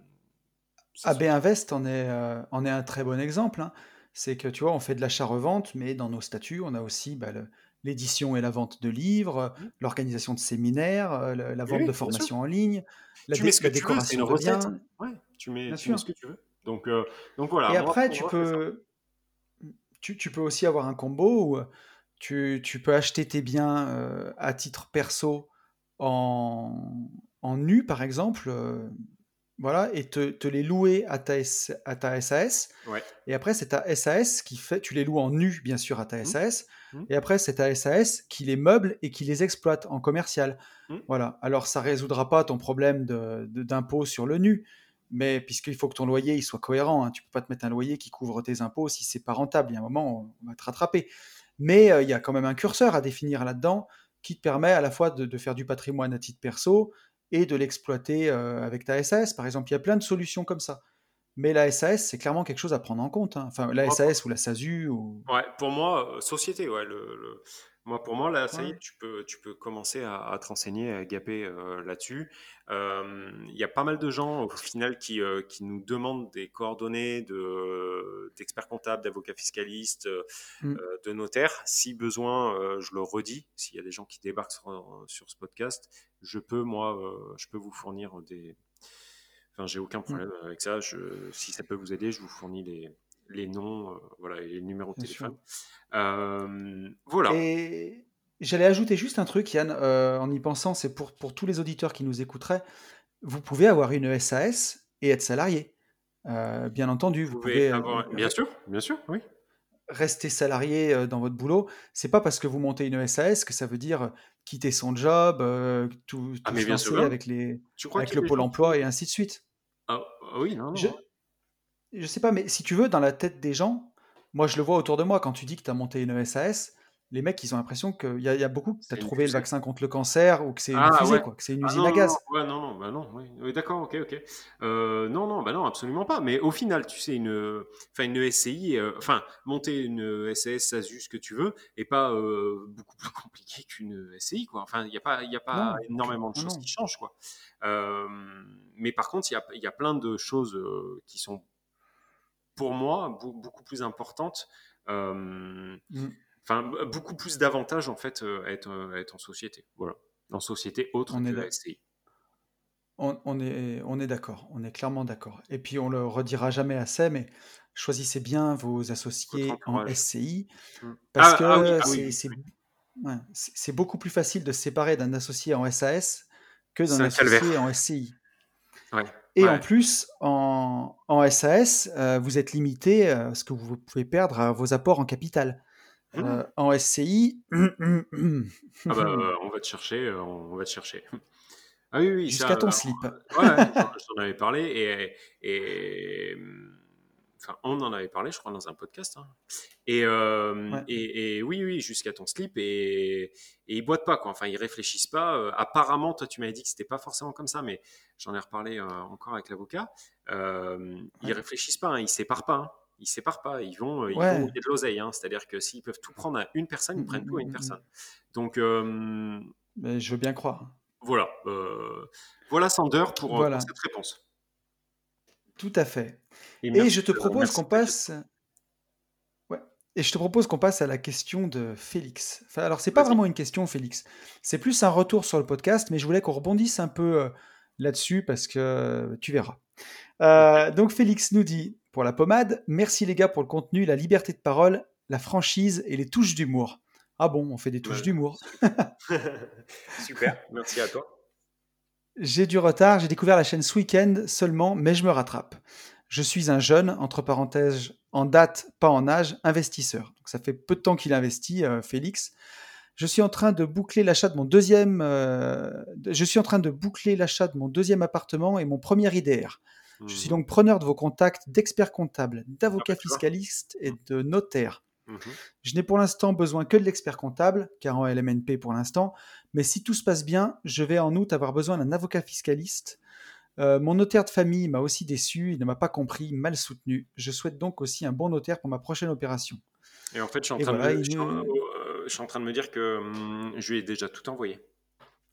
c'est AB. Invest en est, en est un très bon exemple. hein. C'est que tu vois, on fait de l'achat-revente, mais dans nos statuts, on a aussi bah, l'édition et la vente de livres, Mhm. l'organisation de séminaires, euh, la vente oui, de bien sûr. formation en ligne, la, Tu mets ce que tu veux, c'est une recette. Ouais, tu mets, tu mets ce que tu veux. Donc, euh, donc voilà, Et après, tu peux, tu, tu peux aussi avoir un combo où euh, tu, tu peux acheter tes biens euh, à titre perso en, en nu, par exemple, euh, voilà, et te, te les louer à ta, S- à ta SAS. Ouais. Et après, c'est ta SAS qui fait, tu les loues en nu, bien sûr, à ta. SAS. Mhm. Et après, c'est ta SAS qui les meuble et qui les exploite en commercial. Mhm. Voilà. Alors, ça résoudra pas ton problème de, de- d'impôt sur le nu, mais puisqu'il faut que ton loyer il soit cohérent, hein, tu peux pas te mettre un loyer qui couvre tes impôts si c'est pas rentable. Il y a un moment, on va te rattraper. Mais euh, il y a quand même un curseur à définir là-dedans qui te permet à la fois de, de faire du patrimoine à titre perso et de l'exploiter euh, avec ta SAS. Par exemple, il y a plein de solutions comme ça. Mais la SAS, c'est clairement quelque chose à prendre en compte. hein. Enfin, la SAS ou la SASU. Ou... Ouais, pour moi, euh, société, ouais. Le, le- Moi, pour moi, là, ça y est, tu peux, tu peux commencer à, à te renseigner, à gaper euh, là-dessus. Euh, Il y a pas mal de gens, au final, qui, euh, qui nous demandent des coordonnées de, d'experts comptables, d'avocats fiscalistes, euh, Mm. euh, de notaires. Si besoin, je le redis, s'il y a des gens qui débarquent sur, sur ce podcast, je peux, moi, je peux vous fournir des, Enfin, j'ai aucun Mm. problème avec ça. Je, si ça peut vous aider, je vous fournis les, les noms euh, voilà, et les numéros de téléphone. Euh, voilà. Et j'allais ajouter juste un truc, Yann, euh, en y pensant, c'est pour, pour tous les auditeurs qui nous écouteraient, vous pouvez avoir une SAS et être salarié. Euh, bien entendu, Vous vous pouvez pouvez euh, avoir. Bien sûr, bien sûr, oui. rester salarié euh, dans votre boulot. C'est pas parce que vous montez une SAS que ça veut dire quitter son job, tout, Ah, mais bien sûr, non. avec, les, Tu crois avec le pôle emploi et ainsi de suite. Ah, ah oui, non, non. je sais pas, mais si tu veux, dans la tête des gens, moi je le vois autour de moi, quand tu dis que tu as monté une SAS, les mecs, ils ont l'impression qu'il y, y a beaucoup que tu as trouvé le vaccin contre le cancer ou que c'est une Ah fusée, ouais. quoi, que c'est une Ah usine non, à non, gaz. non, ouais, non, non, bah non, oui, Oui, d'accord, ok, ok. Euh, non, non, bah non, absolument pas. Mais au final, tu sais, une, enfin, une SCI, euh, enfin, monter une SAS, SASU, ce que tu veux, est pas euh, beaucoup plus compliqué qu'une SCI, quoi. Enfin, il n'y a pas, y a pas énormément de choses qui changent, quoi. Mais par contre, il y a, y a plein de choses qui sont, pour moi, beau- beaucoup plus importantes. Euh, Mm. enfin, beaucoup plus d'avantages, en fait, euh, à être, à être en société. Voilà. En société autre On est que d'ac- SCI. On, on est, on est d'accord, on est clairement d'accord. Et puis on le redira jamais assez, mais choisissez bien vos associés en. SCI parce Ah, que ah oui, c'est oui, ouais, beaucoup plus facile de se séparer d'un associé en SAS que d'un un associé calvaire. en SCI. Ouais, Et en plus, en, en SAS, euh, vous êtes limité à ce que vous pouvez perdre à vos apports en capital. euh, en SCI. ah bah, on va te chercher, on va te chercher. Ah oui, oui. Jusqu'à ton slip. Ouais, je t'en avais parlé et, et Enfin, on en avait parlé, je crois, dans un podcast. Hein. Euh, et, et, oui, oui, jusqu'à ton slip. Et, et ils boitent pas, quoi. Enfin, ils réfléchissent pas. Euh, apparemment, toi, tu m'avais dit que c'était pas forcément comme ça, mais j'en ai reparlé euh, encore avec l'avocat. Ils réfléchissent pas, hein, ils séparent pas. Hein. Ils séparent pas. Ils vont, ils vont de l'oseille. C'est-à-dire que s'ils peuvent tout prendre à une personne, ils prennent tout à une personne. Donc, mais je veux bien croire. Voilà. voilà, Sander, pour, pour cette réponse. Tout à fait. Et, je te propose qu'on passe. Ouais. Et je te propose qu'on passe à la question de Félix. Enfin, alors, c'est pas vraiment une question, Félix. C'est plus un retour sur le podcast, mais je voulais qu'on rebondisse un peu euh, là-dessus parce que tu verras. Euh, donc, Félix nous dit pour la pommade, merci les gars pour le contenu, la liberté de parole, la franchise et les touches d'humour. Ah bon, on fait des touches d'humour. Super, merci à toi. J'ai du retard, j'ai découvert la chaîne ce week-end seulement, mais je me rattrape. Je suis un jeune, entre parenthèses, en date, pas en âge, investisseur. Donc ça fait peu de temps qu'il investit, euh, Félix. Je suis en train de boucler l'achat de mon deuxième. Euh, je suis en train de boucler l'achat de mon deuxième appartement et mon premier IDR. Je suis mmh. donc preneur de vos contacts d'experts comptables, d'avocats ah, fiscalistes et de notaires. Mmh je n'ai pour l'instant besoin que de l'expert comptable, car en LMNP pour l'instant, mais si tout se passe bien, je vais en août avoir besoin d'un avocat fiscaliste. Euh, mon notaire de famille m'a aussi déçu, il ne m'a pas compris, mal soutenu. Je souhaite donc aussi un bon notaire pour ma prochaine opération. Et en fait, je suis en, train, de, me, euh, je suis en train de me dire que hum, je lui ai déjà tout envoyé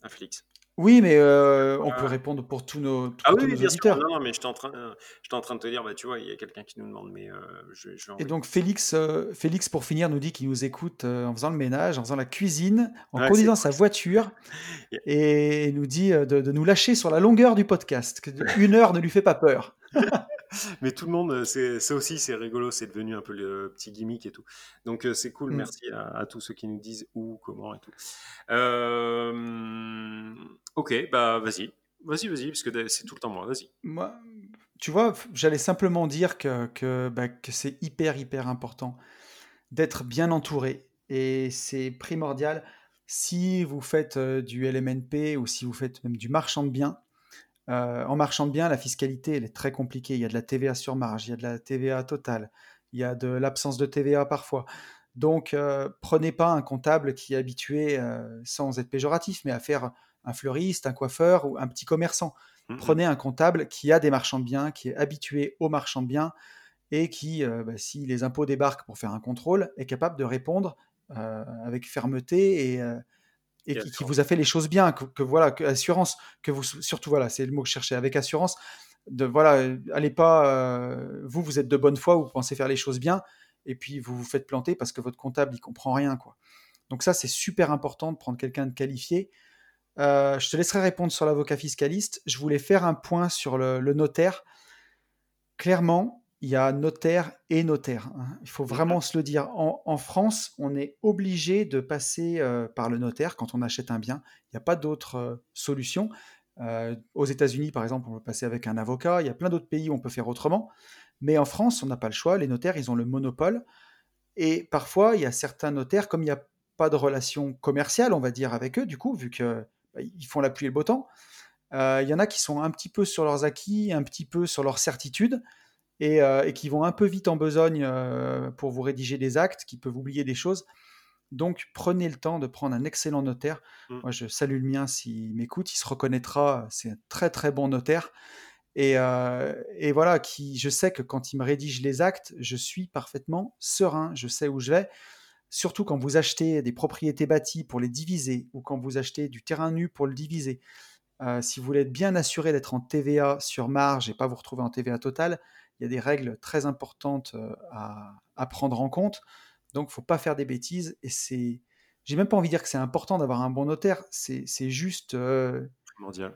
à Félix. Oui, mais euh, on peut répondre pour tous nos, ah oui, bien auditeurs. Sûr. Non, non, mais j'étais en, train, euh, en train de te dire, bah, tu vois, il y a quelqu'un qui nous demande, mais euh, je, je Et donc, Félix, Félix, pour finir, nous dit qu'il nous écoute en faisant le ménage, en faisant la cuisine, en conduisant sa voiture, et nous dit de, de, nous lâcher sur la longueur du podcast, que une heure ne lui fait pas peur. mais tout le monde, c'est aussi, c'est rigolo, c'est devenu un peu le petit gimmick et tout. Donc euh, c'est cool, mm. merci à, tous ceux qui nous disent où, comment et tout. Euh, ok, bah vas-y, vas-y, vas-y, parce que c'est tout le temps moi, vas-y. Moi, tu vois, j'allais simplement dire que, que, bah, que c'est hyper, hyper important d'être bien entouré et c'est primordial si vous faites euh, du LMNP ou si vous faites même du marchand de biens euh, en marchand bien, la fiscalité, elle est très compliquée. Il y a de la TVA sur marge, il y a de la TVA totale, il y a de l'absence de TVA parfois. Donc, euh, prenez pas un comptable qui est habitué, euh, sans être péjoratif, mais à faire un fleuriste, un coiffeur ou un petit commerçant. Mmh prenez un comptable qui a des marchands de biens, qui est habitué aux marchands de biens et qui, bah, si les impôts débarquent pour faire un contrôle, est capable de répondre avec fermeté et, et qui, vous a fait les choses bien, que, voilà, que assurance, que vous surtout voilà, c'est le mot que je cherchais avec assurance. De voilà, euh, allez pas, euh, vous vous êtes de bonne foi, vous pensez faire les choses bien, et puis vous vous faites planter parce que votre comptable il comprend rien quoi. Donc ça c'est super important de prendre quelqu'un de qualifié. Euh, je te laisserai répondre sur l'avocat fiscaliste. Je voulais faire un point sur le, le notaire. Clairement, il y a notaire et notaire. Hein. Il faut vraiment se le dire. En, France, on est obligé de passer euh, par le notaire quand on achète un bien. Il n'y a pas d'autre euh, solution. Euh, aux États-Unis, par exemple, on peut passer avec un avocat. Il y a plein d'autres pays où on peut faire autrement. Mais en France, on n'a pas le choix. Les notaires, ils ont le monopole. Et parfois, il y a certains notaires, comme il n'y a pas de relation commerciale, on va dire, avec eux, du coup, vu qu'ils bah, font la pluie et le beau temps, il y en a qui sont un petit peu sur leurs acquis, un petit peu sur leurs certitudes. Euh, et, qui vont un peu vite en besogne euh, pour vous rédiger des actes, qui peuvent oublier des choses. Donc prenez le temps de prendre un excellent notaire. Mmh. Moi, je salue le mien s'il m'écoute, il se reconnaîtra. C'est un très très bon notaire. Et, euh, et, voilà, qui, je sais que quand il me rédige les actes, je suis parfaitement serein. Je sais où je vais. Surtout quand vous achetez des propriétés bâties pour les diviser ou quand vous achetez du terrain nu pour le diviser. si vous voulez être bien assuré d'être en TVA sur marge et pas vous retrouver en TVA totale, il y a des règles très importantes euh, à, prendre en compte. Donc, il faut pas faire des bêtises. Et c'est, j'ai même pas envie de dire que c'est important d'avoir un bon notaire. C'est, juste euh,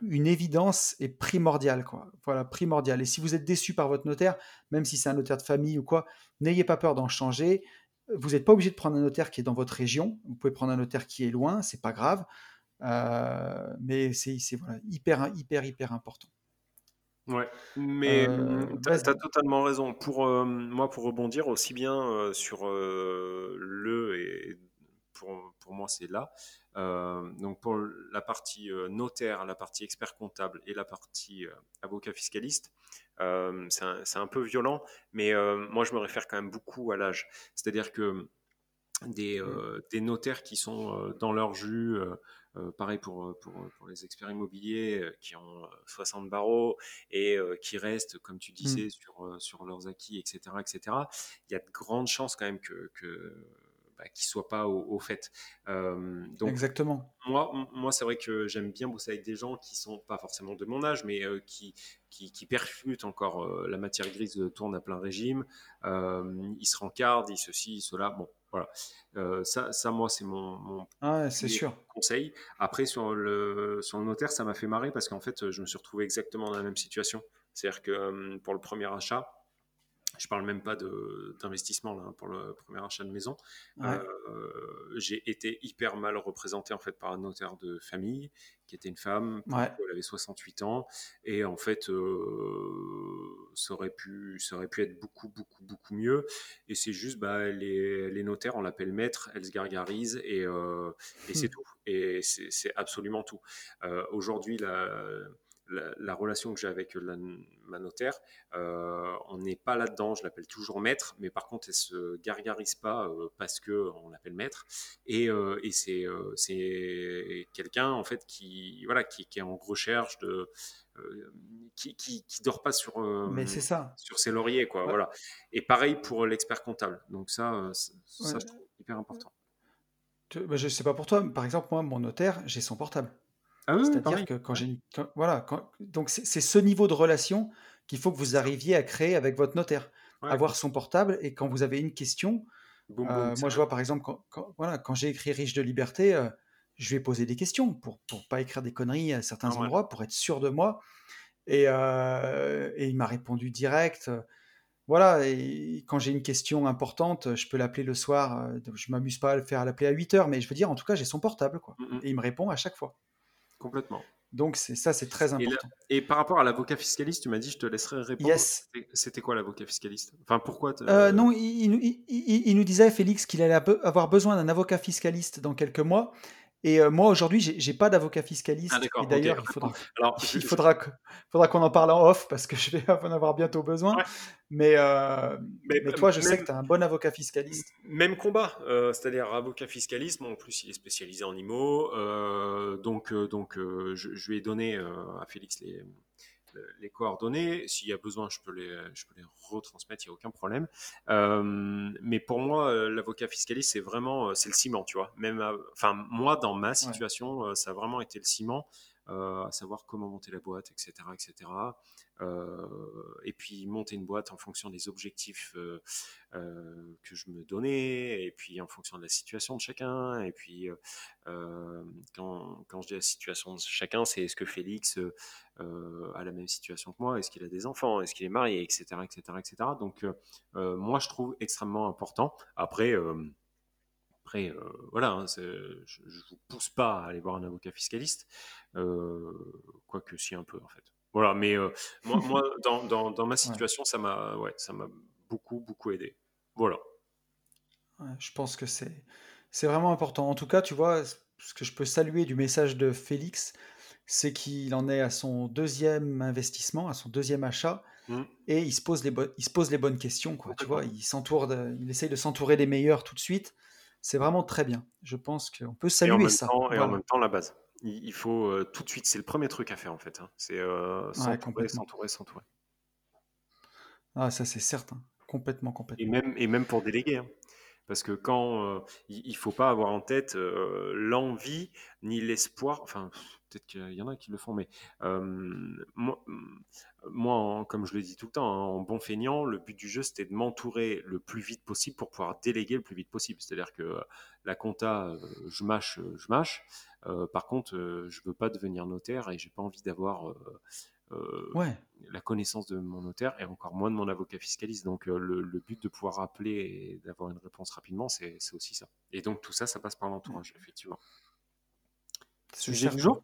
une évidence et primordiale, quoi. Voilà, primordial. Et si vous êtes déçu par votre notaire, même si c'est un notaire de famille ou quoi, n'ayez pas peur d'en changer. Vous n'êtes pas obligé de prendre un notaire qui est dans votre région. Vous pouvez prendre un notaire qui est loin, c'est pas grave. Euh, mais c'est, c'est voilà, hyper, hyper, hyper important. Ouais, mais euh, tu as, totalement raison. Pour moi, pour rebondir aussi bien sur le et pour, pour moi, c'est là. donc pour la partie notaire, la partie expert comptable et la partie avocat fiscaliste, c'est un, un, peu violent, mais moi, je me réfère quand même beaucoup à l'âge. C'est-à-dire que des, mmh. des, notaires qui sont dans leur jus euh, pareil pour, euh, pour, pour, les experts immobiliers euh, qui ont 60 barreaux et qui restent, comme tu disais, mmh. sur, sur leurs acquis, etc., etc. Il y a de grandes chances quand même que, que bah, qu'ils ne soient pas au, fait. donc, Exactement. Moi, moi c'est vrai que j'aime bien bosser avec des gens qui sont pas forcément de mon âge, mais qui, qui, qui, percutent encore la matière grise tourne à plein régime. ils se rencardent, ils ceci, cela. Bon, voilà. Euh, ça, ça, moi, c'est mon, mon ah, c'est sûr. Après, sur le, sur le notaire, ça m'a fait marrer parce qu'en fait, je me suis retrouvé exactement dans la même situation. C'est-à-dire que euh, pour le premier achat, je parle même pas d'investissement là pour le premier achat de maison. Euh, j'ai été hyper mal représenté en fait par un notaire de famille qui était une femme, elle avait 68 ans et en fait euh, ça aurait pu ça aurait pu être beaucoup beaucoup beaucoup mieux et c'est juste bah les, les notaires on l'appelle maître, elles se gargarisent et, euh, et c'est hmm. tout et c'est absolument tout. Aujourd'hui la la, relation que j'ai avec ma notaire, euh, on n'est pas là-dedans. Je l'appelle toujours maître, mais par contre, elle se gargarise pas euh, parce que on l'appelle maître. Et, euh, c'est quelqu'un en fait qui voilà qui, est en recherche de qui, qui, dort pas sur mais c'est ça sur ses lauriers quoi. Voilà. Et pareil pour l'expert comptable. Donc ça, ça je trouve hyper important. Bah, je sais pas pour toi, mais par exemple moi, mon notaire, j'ai son portable. Ah C'est-à-dire que quand j'ai voilà, donc c'est ce niveau de relation qu'il faut que vous arriviez à créer avec votre notaire, avoir son portable et quand vous avez une question, euh, moi je vois par exemple quand, voilà, quand j'ai écrit Riche de liberté, euh, je vais poser des questions pour pour pas écrire des conneries à certains endroits, pour être sûr de moi. Et, euh, et il m'a répondu direct. Voilà, et quand j'ai une question importante, je peux l'appeler le soir. Je m'amuse pas à le faire l'appeler à 8 heures, mais je veux dire, en tout cas, j'ai son portable, quoi. Mmh et il me répond à chaque fois. Complètement. Donc ça, c'est très important. Et, par rapport à l'avocat fiscaliste, tu m'as dit, je te laisserai répondre. Yes. C'était quoi l'avocat fiscaliste? Enfin, pourquoi euh, Non, il, il, nous disait, Félix, qu'il allait avoir besoin d'un avocat fiscaliste dans quelques mois. Et euh, moi, aujourd'hui, j'ai pas d'avocat fiscaliste. Ah, et d'ailleurs, il faudra, Alors, il faudra, faudra qu'on en parle en off parce que je vais en avoir bientôt besoin. Mais, euh, mais, toi, je sais que tu as un bon avocat fiscaliste. Même combat, euh, c'est-à-dire avocat fiscaliste. en plus, il est spécialisé en IMO. donc, donc je, je, lui ai donné à Félix les, les coordonnées. S'il y a besoin, je peux les, je peux les retransmettre, il n'y a aucun problème. Euh, mais pour moi, euh, l'avocat fiscaliste, c'est vraiment, euh, c'est le ciment, tu vois. Même, enfin, moi, dans ma situation, ça a vraiment été le ciment. À savoir comment monter la boîte, etc., etc. Euh, et puis monter une boîte en fonction des objectifs euh, euh, que je me donnais, et puis en fonction de la situation de chacun. Et puis quand, quand, je dis la situation de chacun, c'est est-ce que Félix a la même situation que moi, est-ce qu'il a des enfants, est-ce qu'il est marié, etc., etc., etc. Donc moi, je trouve extrêmement important. Après. Après, voilà, hein, je ne vous pousse pas à aller voir un avocat fiscaliste, quoique si un peu en fait. Voilà, mais euh, moi, moi dans, dans, dans, ma situation, ça m'a ouais, ça beaucoup, beaucoup aidé. Voilà. je pense que c'est c'est vraiment important. En tout cas, tu vois, ce que je peux saluer du message de Félix, c'est qu'il en est à son deuxième investissement, à son deuxième achat, mmh. et il se pose les, il se pose les bonnes questions. Quoi, tu vois, il, s'entoure il essaye de s'entourer des meilleurs tout de suite. C'est vraiment très bien. Je pense qu'on peut saluer ça. et en même temps, la base il, faut euh, tout de suite, c'est le premier truc à faire en fait. Hein. C'est euh, s'entourer, s'entourer, s'entourer. Ah, ça c'est certain. Complètement, complètement. Et même, et même pour déléguer. Hein. Parce que quand euh, il ne faut pas avoir en tête l'envie ni l'espoir, enfin peut-être qu'il y en a qui le font, mais moi, moi, comme je le dis tout le temps, hein, en bon feignant, le but du jeu c'était de m'entourer le plus vite possible pour pouvoir déléguer le plus vite possible. C'est-à-dire que la compta, je mâche, je mâche. par contre, je veux pas devenir notaire et j'ai pas envie d'avoir ouais. la connaissance de mon notaire et encore moins de mon avocat fiscaliste. Donc le, but de pouvoir appeler et d'avoir une réponse rapidement, c'est aussi ça. Et donc tout ça, ça passe par l'entourage, effectivement. Sujet du jour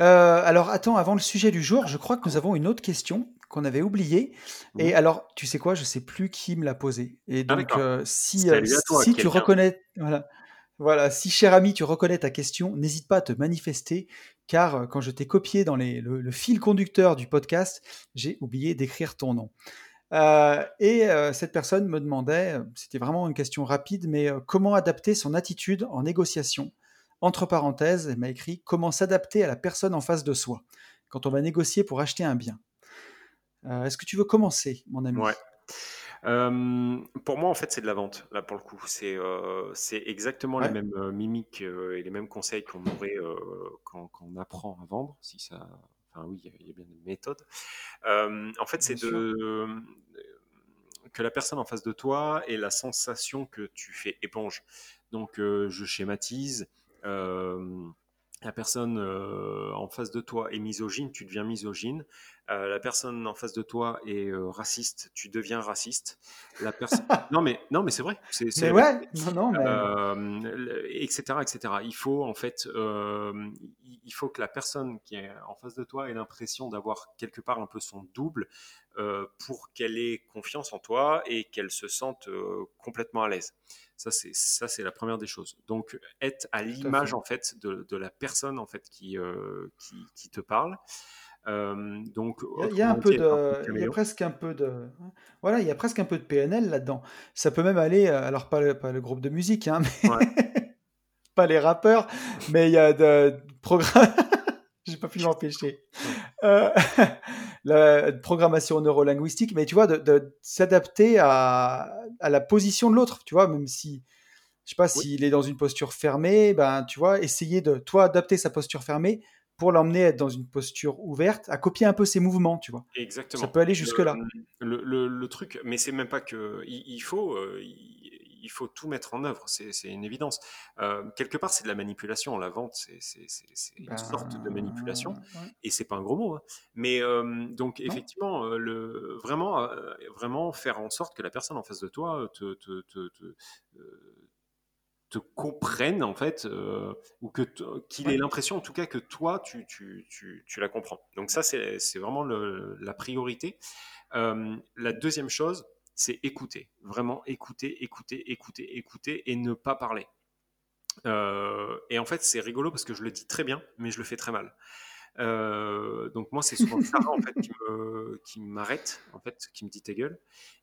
Euh, alors attends, avant le sujet du jour, je crois que nous avons une autre question qu'on avait oubliée. Et alors, tu sais quoi, je sais plus qui me l'a posée. Et Ah, donc, euh, si, euh, toi, si tu reconnais, voilà, voilà, si cher ami, tu reconnais ta question, n'hésite pas à te manifester, car quand je t'ai copié dans les- le, le fil conducteur du podcast, j'ai oublié d'écrire ton nom. Euh, et euh, cette personne me demandait, c'était vraiment une question rapide, mais euh, comment adapter son attitude en négociation? Entre parenthèses, elle m'a écrit comment s'adapter à la personne en face de soi quand on va négocier pour acheter un bien? Euh, Est-ce que tu veux commencer, mon ami? Ouais. Euh, pour moi, en fait, c'est de la vente, là, pour le coup. C'est euh, exactement les mêmes euh, mimiques et les mêmes conseils qu'on aurait quand, quand on apprend à vendre, si ça... Enfin, oui, il y a- il y a bien une méthode. Euh, en fait, c'est de... que la personne en face de toi ait la sensation que tu fais éponge. Donc, je schématise. Euh, la personne euh, en face de toi est misogyne, tu deviens misogyne. Euh, la personne en face de toi est euh, raciste, tu deviens raciste. La personne... non mais non mais c'est vrai. C'est, ouais, non, non, mais etc., etc. Il faut en fait, il faut que la personne qui est en face de toi ait l'impression d'avoir quelque part un peu son double pour qu'elle ait confiance en toi et qu'elle se sente complètement à l'aise. Ça c'est ça c'est la première des choses. Donc être à l'image en fait de, de la personne en fait qui euh, qui, qui te parle. Euh, donc Il y a- un peu de, il y a presque un peu de, voilà, il y a presque un peu de PNL là-dedans. Ça peut même aller, euh, alors pas le, pas le groupe de musique, hein, mais Ouais. pas les rappeurs, mais il y a de programme. J'ai pas pu m'empêcher. Euh, la programmation neurolinguistique, mais tu vois, de, de s'adapter à, à la position de l'autre, tu vois, même si, je sais pas, Oui, s'il est dans une posture fermée, ben, tu vois, essayer de, toi, adapter sa posture fermée pour l'emmener à être dans une posture ouverte, à copier un peu ses mouvements, tu vois. Ça exactement. peut aller Le, jusque-là. le, le- le truc, mais c'est même pas que il, il faut, euh, il, il faut tout mettre en œuvre. C'est une évidence. Euh, quelque part, c'est de la manipulation. La vente, c'est une sorte de manipulation, Ben, ouais. et c'est pas un gros mot. hein. Mais euh, donc effectivement, euh, le vraiment, vraiment faire en sorte que la personne en face de toi te, te, te, te, te comprenne en fait, euh, ou que qu'il ait l'impression en tout cas que toi tu, tu, tu, tu la comprends. Donc ça c'est c'est vraiment le- la priorité. Euh, la deuxième chose, c'est écouter, vraiment écouter, écouter, écouter, écouter et ne pas parler. Euh, et en fait c'est rigolo parce que je le dis très bien, mais je le fais très mal. Euh, donc moi, c'est souvent Sarah en fait qui m'arrête en fait, qui me dit ta gueule.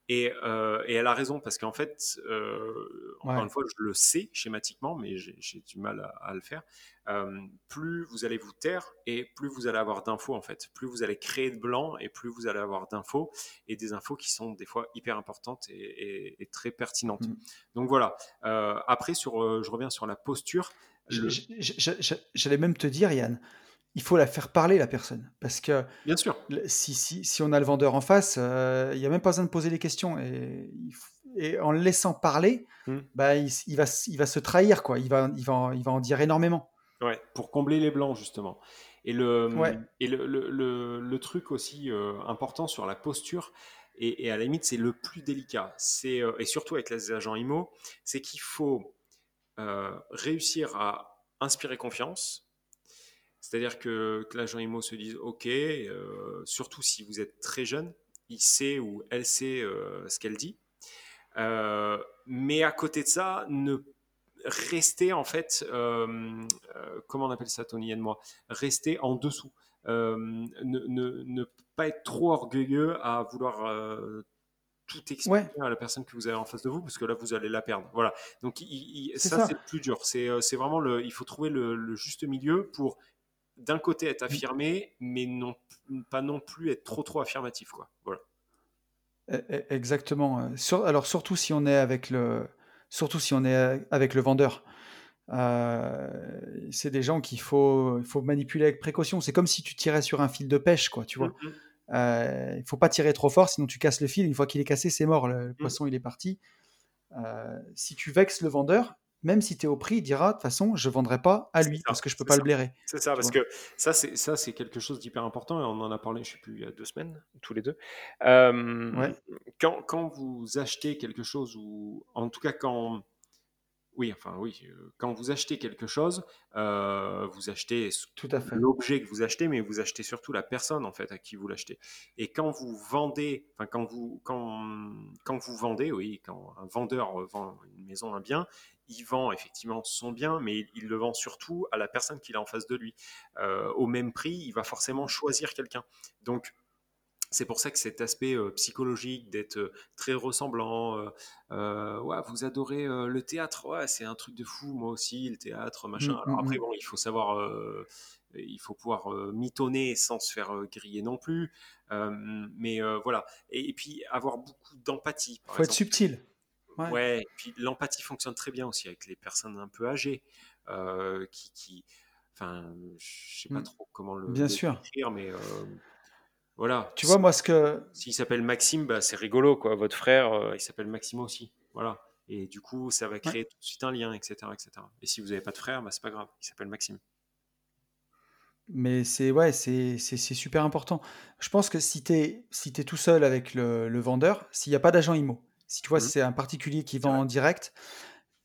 Et, euh, et elle a raison parce qu'en fait, euh, encore ouais. une fois, je le sais schématiquement, mais j'ai du mal à, à le faire. Euh, plus vous allez vous taire et plus vous allez avoir d'infos en fait. Plus vous allez créer de blanc et plus vous allez avoir d'infos et des infos qui sont des fois hyper importantes et, et- et très pertinentes. Mm. Donc voilà. Après, sur, je reviens sur la posture. J'allais même te dire, Yann, il faut la faire parler, la personne. Parce que Bien sûr. si, si, si on a le vendeur en face, euh, il n'y a même pas besoin de poser les questions. Et, en le laissant parler, Hmm. bah, il, va, il va se trahir, quoi. Il va, il, va, en- il va en dire énormément. Ouais, pour combler les blancs, justement. Et le, Ouais, et le, le, le, le truc aussi euh, important sur la posture, et, et à la limite, c'est le plus délicat, c'est, euh, et surtout avec les agents IMO, c'est qu'il faut euh, réussir à inspirer confiance. C'est-à-dire que, que l'agent IMO se dise, OK, euh, surtout si vous êtes très jeune, il sait ou elle sait euh, ce qu'elle dit. Euh, mais à côté de ça, ne rester en fait, euh, euh, comment on appelle ça, Tony et moi, rester en dessous. Euh, ne, ne, ne pas être trop orgueilleux à vouloir tout expliquer ouais, à la personne que vous avez en face de vous, parce que là, vous allez la perdre. Voilà. Donc, il- il- c'est ça, c'est le plus dur. C'est c'est vraiment le. Il faut trouver le, le juste milieu pour, d'un côté, être Mm. affirmé, mais non, pas non plus être trop, trop affirmatif. Quoi. Voilà. E- e- Exactement. alors surtout si on est avec le, surtout si on est avec le vendeur. Euh, c'est des gens qu'il faut, faut manipuler avec précaution. C'est comme si tu tirais sur un fil de pêche, quoi, tu vois. Mm, mm, Euh, il faut pas tirer trop fort, sinon tu casses le fil. Une fois qu'il est cassé, c'est mort. Le, le mm. poisson, il est parti. Euh, si tu vexes le vendeur, même si tu es au prix, il dira de toute façon, je vendrai pas à lui ça, parce que je peux c'est pas ça. le blairer. C'est ça, parce vois? que ça, c'est ça, c'est quelque chose d'hyper important et on en a parlé, je sais plus, il y a deux semaines, tous les deux. Euh, Ouais, quand, quand vous achetez quelque chose ou en tout cas quand oui, enfin oui, euh, quand vous achetez quelque chose, euh, vous achetez Tout à fait. l'objet que vous achetez, mais vous achetez surtout la personne en fait à qui vous l'achetez. Et quand vous vendez, enfin quand vous quand, quand vous vendez, oui, quand un vendeur vend une maison, un bien, il vend effectivement son bien, mais il, le vend surtout à la personne qu'il a en face de lui. Euh, au même prix, il va forcément choisir quelqu'un. Donc c'est pour ça que cet aspect euh, psychologique d'être euh, très ressemblant, euh, ouais, vous adorez le théâtre, ouais, c'est un truc de fou, moi aussi, le théâtre, machin. Mm, Alors mm, après, mm. bon, il faut savoir, il faut pouvoir mitonner sans se faire griller non plus, mais voilà. Et, et, puis avoir beaucoup d'empathie. Il faut être subtil. Ouais. puis l'empathie fonctionne très bien aussi avec les personnes un peu âgées, qui, qui, enfin, je sais pas Mm. trop comment le, Bien le sûr. décrire, mais voilà. Tu vois, moi, ce que. S'il s'appelle Maxime, bah, c'est rigolo, quoi. Votre frère, euh, il s'appelle Maxime aussi. Voilà. Et du coup, ça va créer Ouais. tout de suite un lien, etc. etc. Et si vous n'avez pas de frère, bah, c'est pas grave. Il s'appelle Maxime. Mais c'est ouais, c'est super important. Je pense que si tu es, si t'es tout seul avec le, le vendeur, s'il n'y a pas d'agent IMO, si tu vois, Mhm. c'est un particulier qui vend en direct,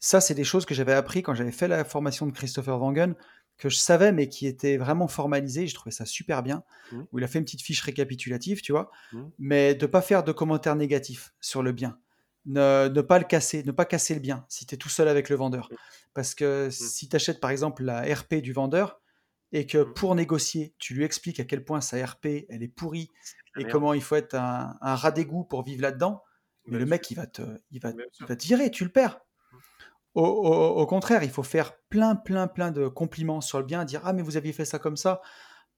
ça, c'est des choses que j'avais appris quand j'avais fait la formation de Christopher Wangen, que je savais, mais qui étaient vraiment formalisées. Je trouvais ça super bien, Mhm. où il a fait une petite fiche récapitulative, tu vois, Mhm. mais de pas faire de commentaires négatifs sur le bien. Ne, ne pas le casser, ne pas casser le bien si tu es tout seul avec le vendeur. Parce que si tu achètes par exemple la RP du vendeur et que pour négocier, tu lui expliques à quel point sa RP elle est pourrie et comment il faut être un, un rat d'égout pour vivre là-dedans, mais le mec il va te, il va, il te virer, tu le perds. Au, au- au contraire, il faut faire plein, plein, plein de compliments sur le bien, dire ah mais vous aviez fait ça comme ça,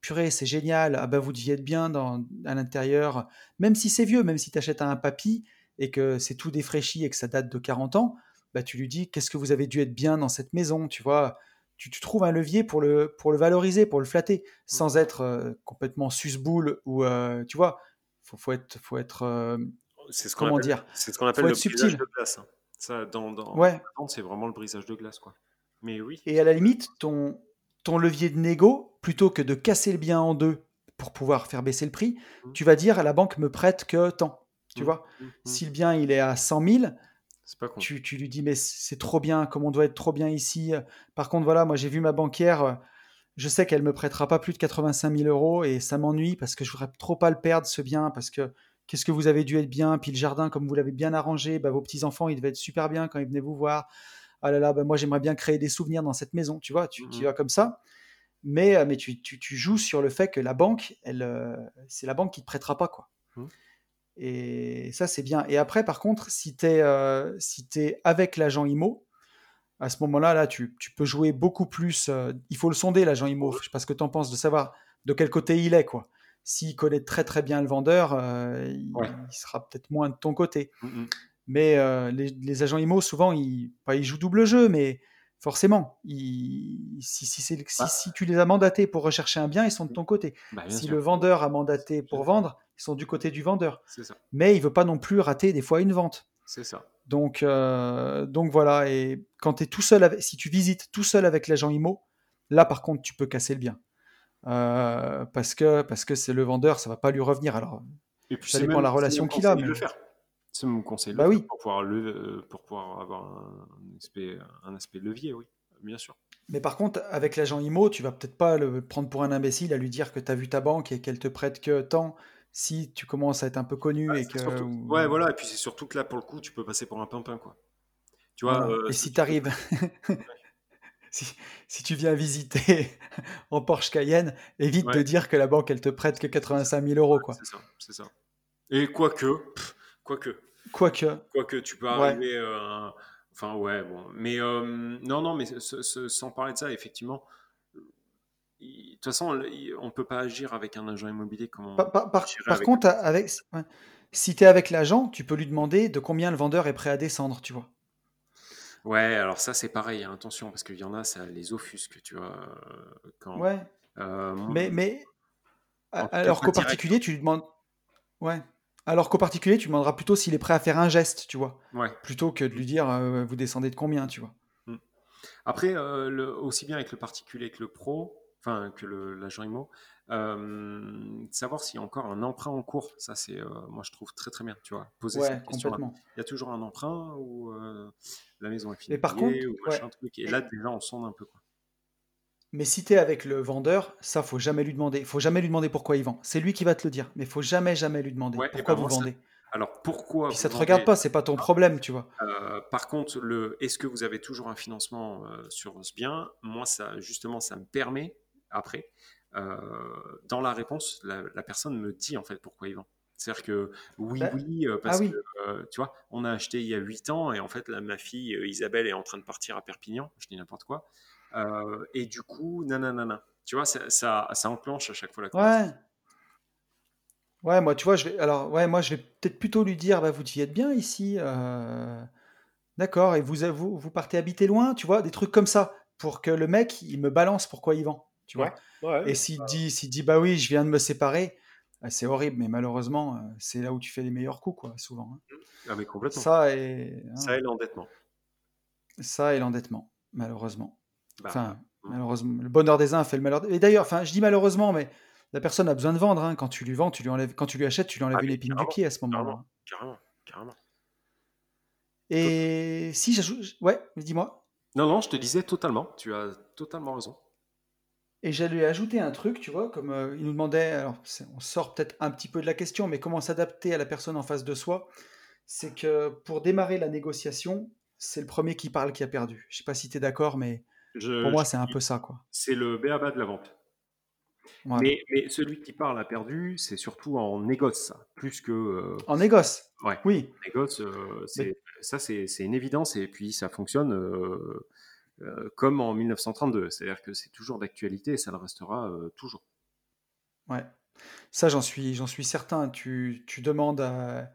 purée c'est génial, ah ben vous deviez être bien dans, à l'intérieur, même si c'est vieux, même si tu achètes un papy et que c'est tout défraîchi et que ça date de 40 ans, bah tu lui dis qu'est-ce que vous avez dû être bien dans cette maison, tu vois, tu, tu trouves un levier pour le, pour le valoriser, pour le flatter, sans être euh, complètement susboule ou euh, tu vois, faut, faut être, faut être euh, C'est ce qu'on appelle, dire, c'est ce qu'on appelle le brisage subtil. de glace. hein. Ça, dans, dans Ouais. c'est vraiment le brisage de glace, quoi. Mais oui. Et à la limite, ton, ton levier de négo, plutôt que de casser le bien en deux pour pouvoir faire baisser le prix, Mhm. tu vas dire à la banque me prête que tant. Tu Mhm. vois, Mhm. si le bien il est à 100 000, C'est pas con. tu, tu lui dis mais c'est trop bien, comme on doit être trop bien ici. Par contre, voilà, moi j'ai vu ma banquière, je sais qu'elle me prêtera pas plus de 85 000 euros et ça m'ennuie parce que je voudrais trop pas le perdre ce bien parce que qu'est-ce que vous avez dû être bien, puis le jardin comme vous l'avez bien arrangé, bah, vos petits enfants ils devaient être super bien quand ils venaient vous voir. Ah là là, bah, moi j'aimerais bien créer des souvenirs dans cette maison, tu vois, tu, tu Mhm. vas comme ça. Mais, euh, mais tu, tu- tu joues sur le fait que la banque, elle, euh, c'est la banque qui te prêtera pas quoi. Mhm. Et ça, c'est bien. Et après, par contre, si tu es, si t'es avec l'agent IMO, à ce moment-là, là, tu, tu peux jouer beaucoup plus. euh, il faut le sonder, l'agent IMO. Je sais pas ce que tu en penses, de savoir de quel côté il est. quoi. S'il connaît très très bien le vendeur, euh, il, Ouais. il sera peut-être moins de ton côté. Mhm. Mais euh, les, les agents IMO, souvent, ils, pas, ils jouent double jeu, mais forcément, ils- si, si, c'est- si- Bah. si tu les as mandatés pour rechercher un bien, ils sont de ton côté. Bah, Si sûr. le vendeur a mandaté pour vendre, ils sont du côté du vendeur. Ça. Mais il veut pas non plus rater des fois une vente. C'est ça. Donc, euh, donc voilà, et quand tu es tout seul, avec, si tu visites tout seul avec l'agent IMO, là par contre tu peux casser le bien. Euh, parce que parce que c'est le vendeur, ça va pas lui revenir. Alors, Et puis Ça dépend même, la relation qu'il a, le mais- faire. C'est mon conseil Bah le oui. faire pour pouvoir, le, euh, pour pouvoir avoir un aspect, un aspect levier, oui, bien sûr. mais par contre, avec l'agent IMO, tu vas peut-être pas le prendre pour un imbécile à lui dire que tu as vu ta banque et qu'elle te prête que tant si tu commences à être un peu connu et que. surtout- ou- ouais, voilà, et puis c'est surtout que là, pour le coup, tu peux passer pour un pimpin, quoi. Tu vois, euh, et si tu arrives, si, si tu viens visiter en Porsche Cayenne, évite de dire que la banque elle te prête que 85 000 euros. quoi. C'est ça, c'est ça. Et quoique, quoique, Quoique, quoique, tu peux Ouais. arriver. euh, Enfin, ouais, bon. Mais euh, non, non, mais ce- ce- sans parler de ça, effectivement, de toute façon, on ne peut pas agir avec un agent immobilier comme on Par, par- par- avec- contre, avec, si tu es avec l'agent, tu peux lui demander de combien le vendeur est prêt à descendre, tu vois. Ouais, alors ça, c'est pareil, hein, attention, parce qu'il y en a, ça les offusque, tu vois. euh, Quand, Ouais. euh, Mais, mais En a- tout cas, alors pas qu'au direct. particulier, tu lui demandes. Ouais. Alors qu'au particulier, tu lui demanderas plutôt s'il est prêt à faire un geste, tu vois, Ouais. plutôt que de lui dire euh, vous descendez de combien, tu vois. Après, euh, le- aussi bien avec le particulier que le pro, enfin que l'agent IMO, euh, savoir s'il y a encore un emprunt en cours. Ça, c'est, euh, moi, je trouve très très bien. Tu vois, poser Ouais, cette complètement. Il y a toujours un emprunt ou euh, la maison est finie par contre, ou ouais. machin truc. Et là, déjà, on sonde un peu quoi. Mais si t'es avec le vendeur, ça, faut jamais lui demander. Faut jamais lui demander pourquoi il vend. C'est lui qui va te le dire. Mais faut jamais, jamais lui demander Ouais. Pourquoi ben vous ça- vendez. alors pourquoi Puis ça te regarde pas, c'est pas ton problème, tu vois. Euh, par contre, le est-ce que vous avez toujours un financement euh, sur ce bien? Moi, ça, justement, ça me permet, après, euh, dans la réponse, la, la personne me dit en fait pourquoi il vend. C'est-à-dire que oui, Bah, oui, euh, ah parce oui. que euh, tu vois, on a acheté il y a 8 ans et en fait, là, ma fille Isabelle est en train de partir à Perpignan, je dis n'importe quoi. Et du coup, nanana. Tu vois, ça, ça, ça enclenche à chaque fois la conversation. Ouais. Ouais, moi, tu vois, je vais. Alors, ouais, moi, je vais peut-être plutôt lui dire, bah, vous y êtes bien ici. euh, D'accord. Et vous, vous, vous partez habiter loin, tu vois, des trucs comme ça, pour que le mec, il me balance pourquoi il vend, tu vois? ouais. Et s'il dit, s'il dit, bah oui, je viens de me séparer, bah, c'est horrible, mais malheureusement, c'est là où tu fais les meilleurs coups, quoi, souvent. hein. Ah, mais complètement. Ça et hein, Ça et l'endettement. ça et l'endettement, malheureusement. Bah, Enfin, mm. malheureusement, le bonheur des uns fait le malheur. des- Et d'ailleurs, enfin, je dis malheureusement, mais la personne a besoin de vendre. hein. Quand tu lui vends, tu lui enlèves, quand tu lui achètes, tu lui enlèves Ah, une épine du pied à ce moment-là. carrément. carrément, carrément. Et si j'ajoute, ouais, dis-moi. Non, non, je te disais totalement. Tu as totalement raison. Et j'allais ajouter un truc, tu vois, comme euh, il nous demandait, alors on sort peut-être un petit peu de la question, mais comment s'adapter à la personne en face de soi, c'est que pour démarrer la négociation, c'est le premier qui parle qui a perdu. Je sais pas si tu es d'accord, mais Je, pour moi, c'est un peu ça, quoi. c'est le béaba de la vente. Mais, mais celui qui parle a perdu, c'est surtout en négoce, ça. Plus que. euh, En négoce, ouais, oui. négoce, euh, Mais, ça, c'est, c'est une évidence. Et puis, ça fonctionne euh, comme en 1932. C'est-à-dire que c'est toujours d'actualité et ça le restera euh, toujours. ouais. Ça, j'en suis, j'en suis certain. Tu, tu demandes à-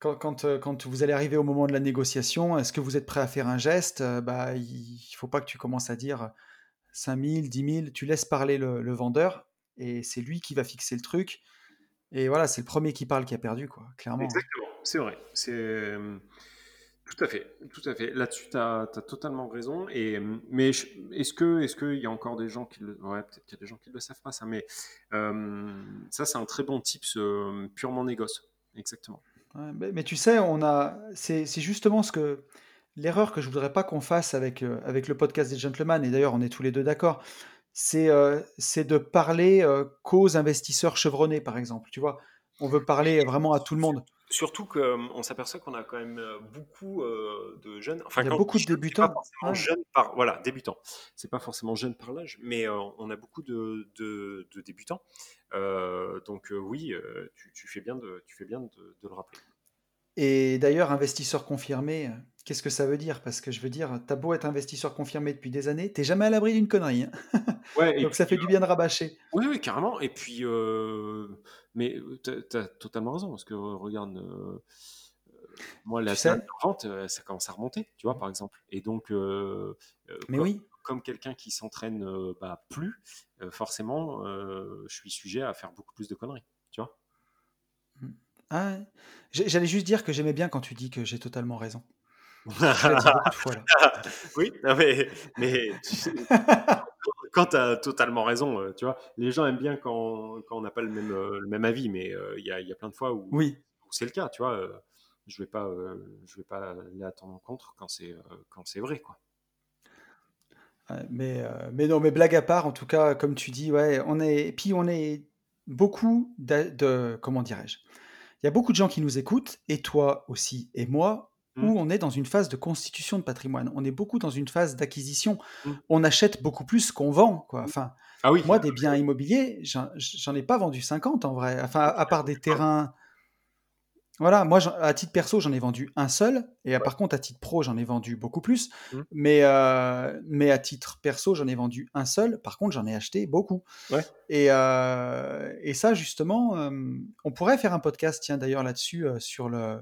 quand, quand, euh, quand vous allez arriver au moment de la négociation, est-ce que vous êtes prêt à faire un geste? Euh, Bah, il faut pas que tu commences à dire 5 000, 10 000. Tu laisses parler le, le vendeur et c'est lui qui va fixer le truc. Et voilà, c'est le premier qui parle qui a perdu, quoi, clairement. Exactement, c'est vrai. C'est euh, tout à fait, tout à fait. Là-dessus, tu as, totalement raison. Et, mais est-ce que, est-ce qu'il y a encore des gens qui le, ouais, peut-être y a des gens qui ne le savent pas ça, mais euh, ça, c'est un très bon tips euh, purement négoce. Exactement. Mais, tu sais, on a, c'est justement ce que l'erreur que je voudrais pas qu'on fasse avec, euh, avec le podcast des gentlemen, et d'ailleurs on est tous les deux d'accord, c'est euh, de parler qu'aux investisseurs chevronnés, par exemple. Tu vois, on veut parler vraiment à tout le monde. Surtout qu'on s'aperçoit qu'on a quand même euh, beaucoup euh, de jeunes. Enfin, Il y a quand beaucoup de pas débutants. forcément par voilà débutants. C'est pas forcément jeune par l'âge, mais euh, on a beaucoup de, de, de débutants. Euh, donc euh, oui, euh, tu, tu fais bien de tu fais bien de, de le rappeler. Et d'ailleurs, investisseur confirmé, euh, qu'est-ce que ça veut dire? Parce que je veux dire, t'as beau être investisseur confirmé depuis des années, t'es jamais à l'abri d'une connerie. hein. Ouais, Donc ça puis fait du bien de rabâcher. Oui, oui, carrément. Et puis, euh, mais tu as, totalement raison, parce que euh, regarde, euh, moi, la sais? vente, euh, ça commence à remonter, tu vois, par exemple. Et donc, euh, euh, Mais comme, oui. comme quelqu'un qui s'entraîne euh, bah, plus, euh, forcément, euh, je suis sujet à faire beaucoup plus de conneries. Ah J'allais juste dire que j'aimais bien quand tu dis que j'ai totalement raison. Je fois là. oui, non, mais, mais quand tu as totalement raison, euh, tu vois, les gens aiment bien quand, quand on n'a pas le même, euh, le même avis, mais euh, il y, a, y a plein de fois où, Oui. où c'est le cas, tu vois. euh, je vais pas, euh, je vais pas aller à ton encontre quand c'est, quand c'est vrai, quoi. Mais, mais non, mais blague à part, en tout cas, comme tu dis, ouais, on est, puis on est beaucoup de, de- comment dirais-je? Il y a beaucoup de gens qui nous écoutent, et toi aussi, et moi, Mm. où on est dans une phase de constitution de patrimoine. On est beaucoup dans une phase d'acquisition. Mm. On achète beaucoup plus qu'on vend, quoi. Enfin, Ah oui, moi, des biens immobiliers, j'en j'en ai pas vendu 50 en vrai. Enfin, à part des terrains. Voilà, moi, à titre perso, j'en ai vendu un seul. Et par contre, à titre pro, j'en ai vendu beaucoup plus. Mm. Mais, euh, mais à titre perso, j'en ai vendu un seul. Par contre, j'en ai acheté beaucoup. Ouais. Et, euh, et ça, justement, euh, on pourrait faire un podcast, tiens, d'ailleurs, là-dessus, euh, sur le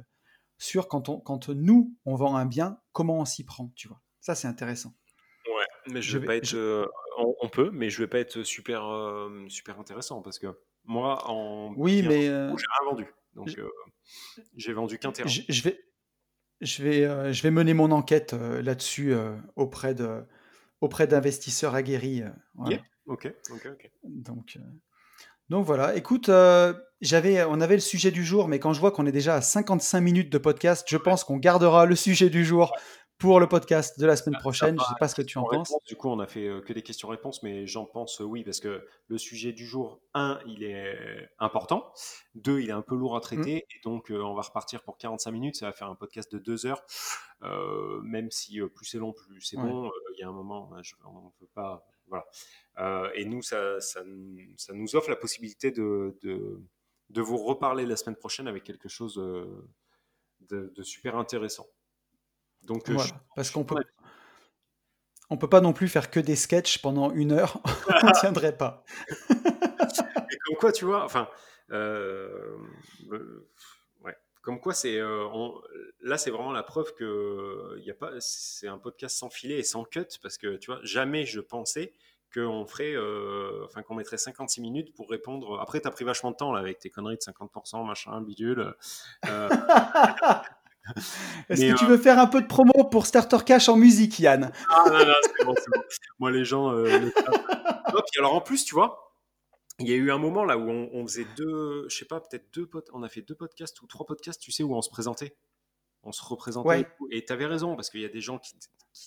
sur quand, on, quand nous, on vend un bien, comment on s'y prend, tu vois. Ça, c'est intéressant. Ouais, mais je, Je vais pas être. je- on, on peut, mais je vais pas être super, super intéressant parce que moi, en Oui, mais j'ai rien vendu. Donc, euh, j'ai vendu qu'un terrain. je, vais, je, vais, euh, je vais mener mon enquête euh, là-dessus euh, auprès de auprès d'investisseurs aguerris. voilà. Yeah. Ok, ok, ok. Donc, donc voilà. Écoute, j'avais, on avait le sujet du jour, mais quand je vois qu'on est déjà à 55 minutes de podcast, je pense qu'on gardera le sujet du jour pour le podcast de la semaine prochaine. Je ne sais pas ce que tu en penses. Du coup, on a fait euh, que des questions-réponses, mais j'en pense euh, oui, parce que le sujet du jour, un, il est important. Deux, il est un peu lourd à traiter. Mm. Et donc, euh, on va repartir pour 45 minutes. Ça va faire un podcast de deux heures. même si plus c'est long, plus c'est bon. Il y a un moment, on ne peut pas. Voilà. et nous, ça, ça, ça, nous offre la possibilité de, de, de, vous reparler la semaine prochaine avec quelque chose de, de super intéressant. Donc, euh, parce qu'on peut, on peut pas non plus faire que des sketchs pendant une heure, on ne tiendrait pas. Et comme quoi, tu vois, enfin, euh, euh, ouais, comme quoi, c'est, là, c'est vraiment la preuve que il a pas, c'est un podcast sans filet et sans cut, parce que tu vois, jamais je pensais qu'on ferait, enfin qu'on mettrait 56 minutes pour répondre. Après, tu as pris vachement de temps là avec tes conneries de 50%, machin, bidule. Est-ce que tu veux faire un peu de promo pour Starter Cash en musique, Yann? Ah non, non, c'est bon, c'est bon. Moi, les gens. Euh, alors en plus, tu vois, il y a eu un moment là où on, faisait deux, je sais pas, peut-être deux podcasts, on a fait deux podcasts ou trois podcasts, tu sais, où on se présentait. On se représentait. Et tu avais raison, parce qu'il y a des gens qui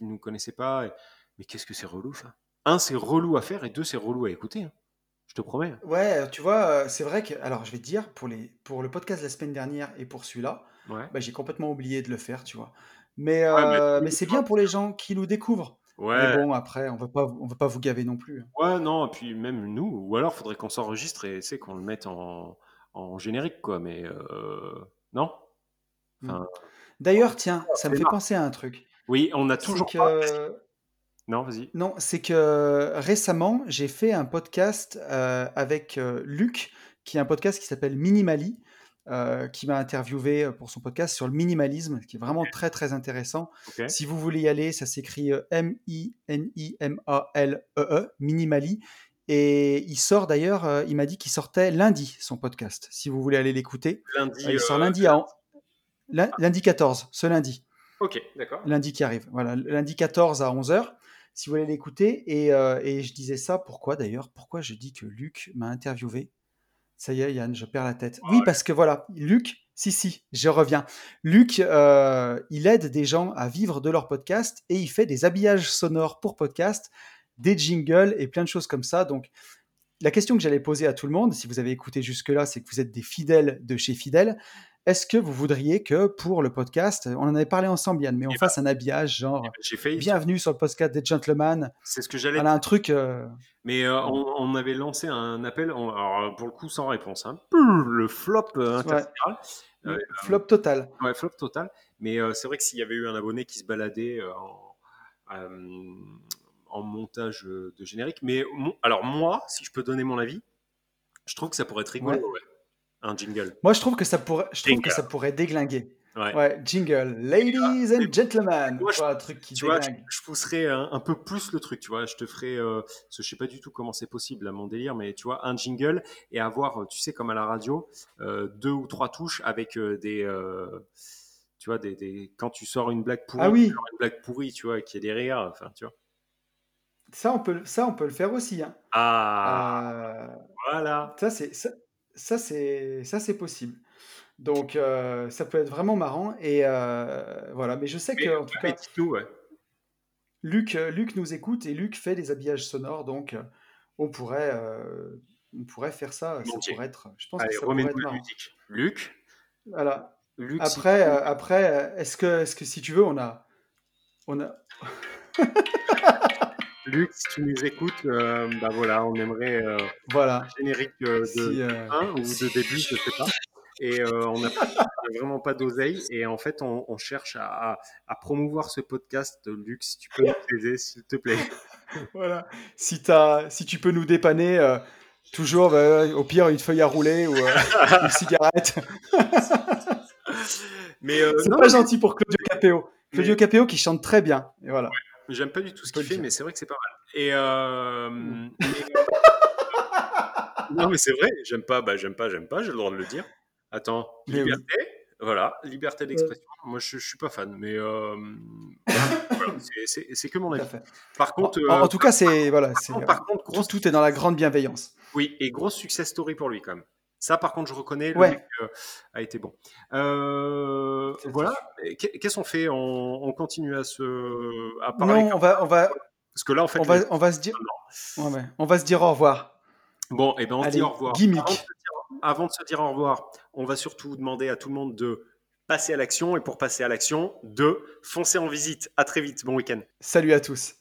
ne nous connaissaient pas. Mais qu'est-ce que c'est relou ça? Un, c'est relou à faire, et deux, c'est relou à écouter. Hein. Je te promets. Ouais, tu vois, euh, c'est vrai que. Alors, je vais te dire, pour, les, pour le podcast de la semaine dernière et pour celui-là, bah, j'ai complètement oublié de le faire, tu vois. Mais, euh, mais, c'est bien pour les gens qui nous découvrent. Ouais. Mais bon, après, on ne va pas vous gaver non plus. Hein. Ouais, non, et puis même nous, ou alors faudrait qu'on s'enregistre et c'est qu'on le mette en, en, générique, quoi. Mais euh, non? Mmh. D'ailleurs, tiens, ça me fait penser à un truc. Oui, on a toujours que... Non, vas-y. Non, c'est que récemment, j'ai fait un podcast euh, avec Luc, qui est un podcast qui s'appelle Minimali. Euh, qui m'a interviewé euh, pour son podcast sur le minimalisme, qui est vraiment très très intéressant. Si vous voulez y aller, ça s'écrit euh, M-I-N-I-M-A-L-E-E, -E, Minimali. Et il sort d'ailleurs, il m'a dit qu'il sortait lundi son podcast, si vous voulez aller l'écouter. Lundi. il sort lundi à. Lundi 14, ce lundi. Ok, d'accord. Lundi qui arrive. Voilà, lundi 14 à 11h, si vous voulez l'écouter. Et, et je disais ça, pourquoi d'ailleurs Pourquoi je dis que Luc m'a interviewé ça y est, Yann, je perds la tête. Oui, parce que voilà, Luc, si, si, je reviens. Luc, euh, il aide des gens à vivre de leur podcast et il fait des habillages sonores pour podcast, des jingles et plein de choses comme ça. Donc, la question que j'allais poser à tout le monde, si vous avez écouté jusque-là, c'est que vous êtes des fidèles de chez Fidèle. Est-ce que vous voudriez que pour le podcast, on en avait parlé ensemble, Yann, mais on eh fasse ben, un habillage genre eh ben, bienvenue sur le podcast des gentlemen. C'est ce que j'allais. Voilà un truc. Euh, mais euh, on, avait lancé un appel, alors pour le coup sans réponse. Hein. Le flop euh, flop total. Ouais, flop total. Mais c'est vrai que s'il y avait eu un abonné qui se baladait en, montage de générique, mais alors moi, si je peux donner mon avis, je trouve que ça pourrait être rigolo. Ouais un jingle. Moi, je trouve que ça pourrait, je trouve que ça pourrait déglinguer. Ouais. jingle. Ladies and gentlemen. Moi, je, un truc qui tu vois, je, pousserais un, peu plus le truc, tu vois. Je te ferais, euh, je sais pas du tout comment c'est possible à mon délire, mais tu vois, un jingle et avoir, tu sais, comme à la radio, euh, deux ou trois touches avec euh, des, tu vois, des, des, quand tu sors une blague pourrie, ah oui. une blague pourrie, tu vois, qui est des rires, enfin, tu vois. Ça, on peut, ça, on peut le faire aussi. Hein. Ah, voilà. Ça, c'est ça, c'est ça, c'est possible. Donc, euh, ça peut être vraiment marrant. Et euh, voilà. Mais je sais que, en tout cas, Luc, euh, Luc nous écoute et Luc fait des habillages sonores. Donc, on pourrait, on pourrait faire ça. Ça pourrait être. Je pense que ça pourrait être marrant. Luc? Voilà. Luc, après, après, est-ce que, est-ce que si tu veux, on a, on a. Luc, si tu nous écoutes, euh, bah voilà, on aimerait euh, voilà. un générique euh, de fin ou de début, je sais pas. Et on n'a vraiment pas d'oseille. Et en fait, on, cherche à, promouvoir ce podcast. Luc, si tu peux nous aider, s'il te plaît. voilà. Si, as, si tu peux nous dépanner, toujours, bah, au pire, une feuille à rouler ou une cigarette. mais c'est pas gentil pour Claudio Capéo. Claudio Capéo qui chante très bien. Et voilà. J'aime pas du tout ce qu'il fait, mais c'est vrai que c'est pas mal. Et euh, mm. non, mais c'est vrai, j'aime pas, bah, j'aime pas, j'aime pas, j'ai le droit de le dire. Attends, liberté, voilà, liberté d'expression. Moi, je, je, suis pas fan, mais. Euh... voilà, c'est- que mon avis. Par contre, en- euh, en tout cas, c'est voilà, c'est par contre, par contre, tout, grosse, tout est dans la grande bienveillance. oui, et grosse success story pour lui quand même. Ça, par contre, je reconnais, le Ouais. mec euh, a été bon. Euh, voilà. Qu'est-ce qu'on fait? On, on continue à se à parler Non, on va, on va, parce que là, en fait, on va, les- on va se dire, ouais, ouais. on va se dire au revoir. bon, et ben on se dit au revoir. gimmick. Avant de, se dire, avant de se dire au revoir, on va surtout demander à tout le monde de passer à l'action et pour passer à l'action, de foncer en visite. À très vite. Bon week-end. Salut à tous.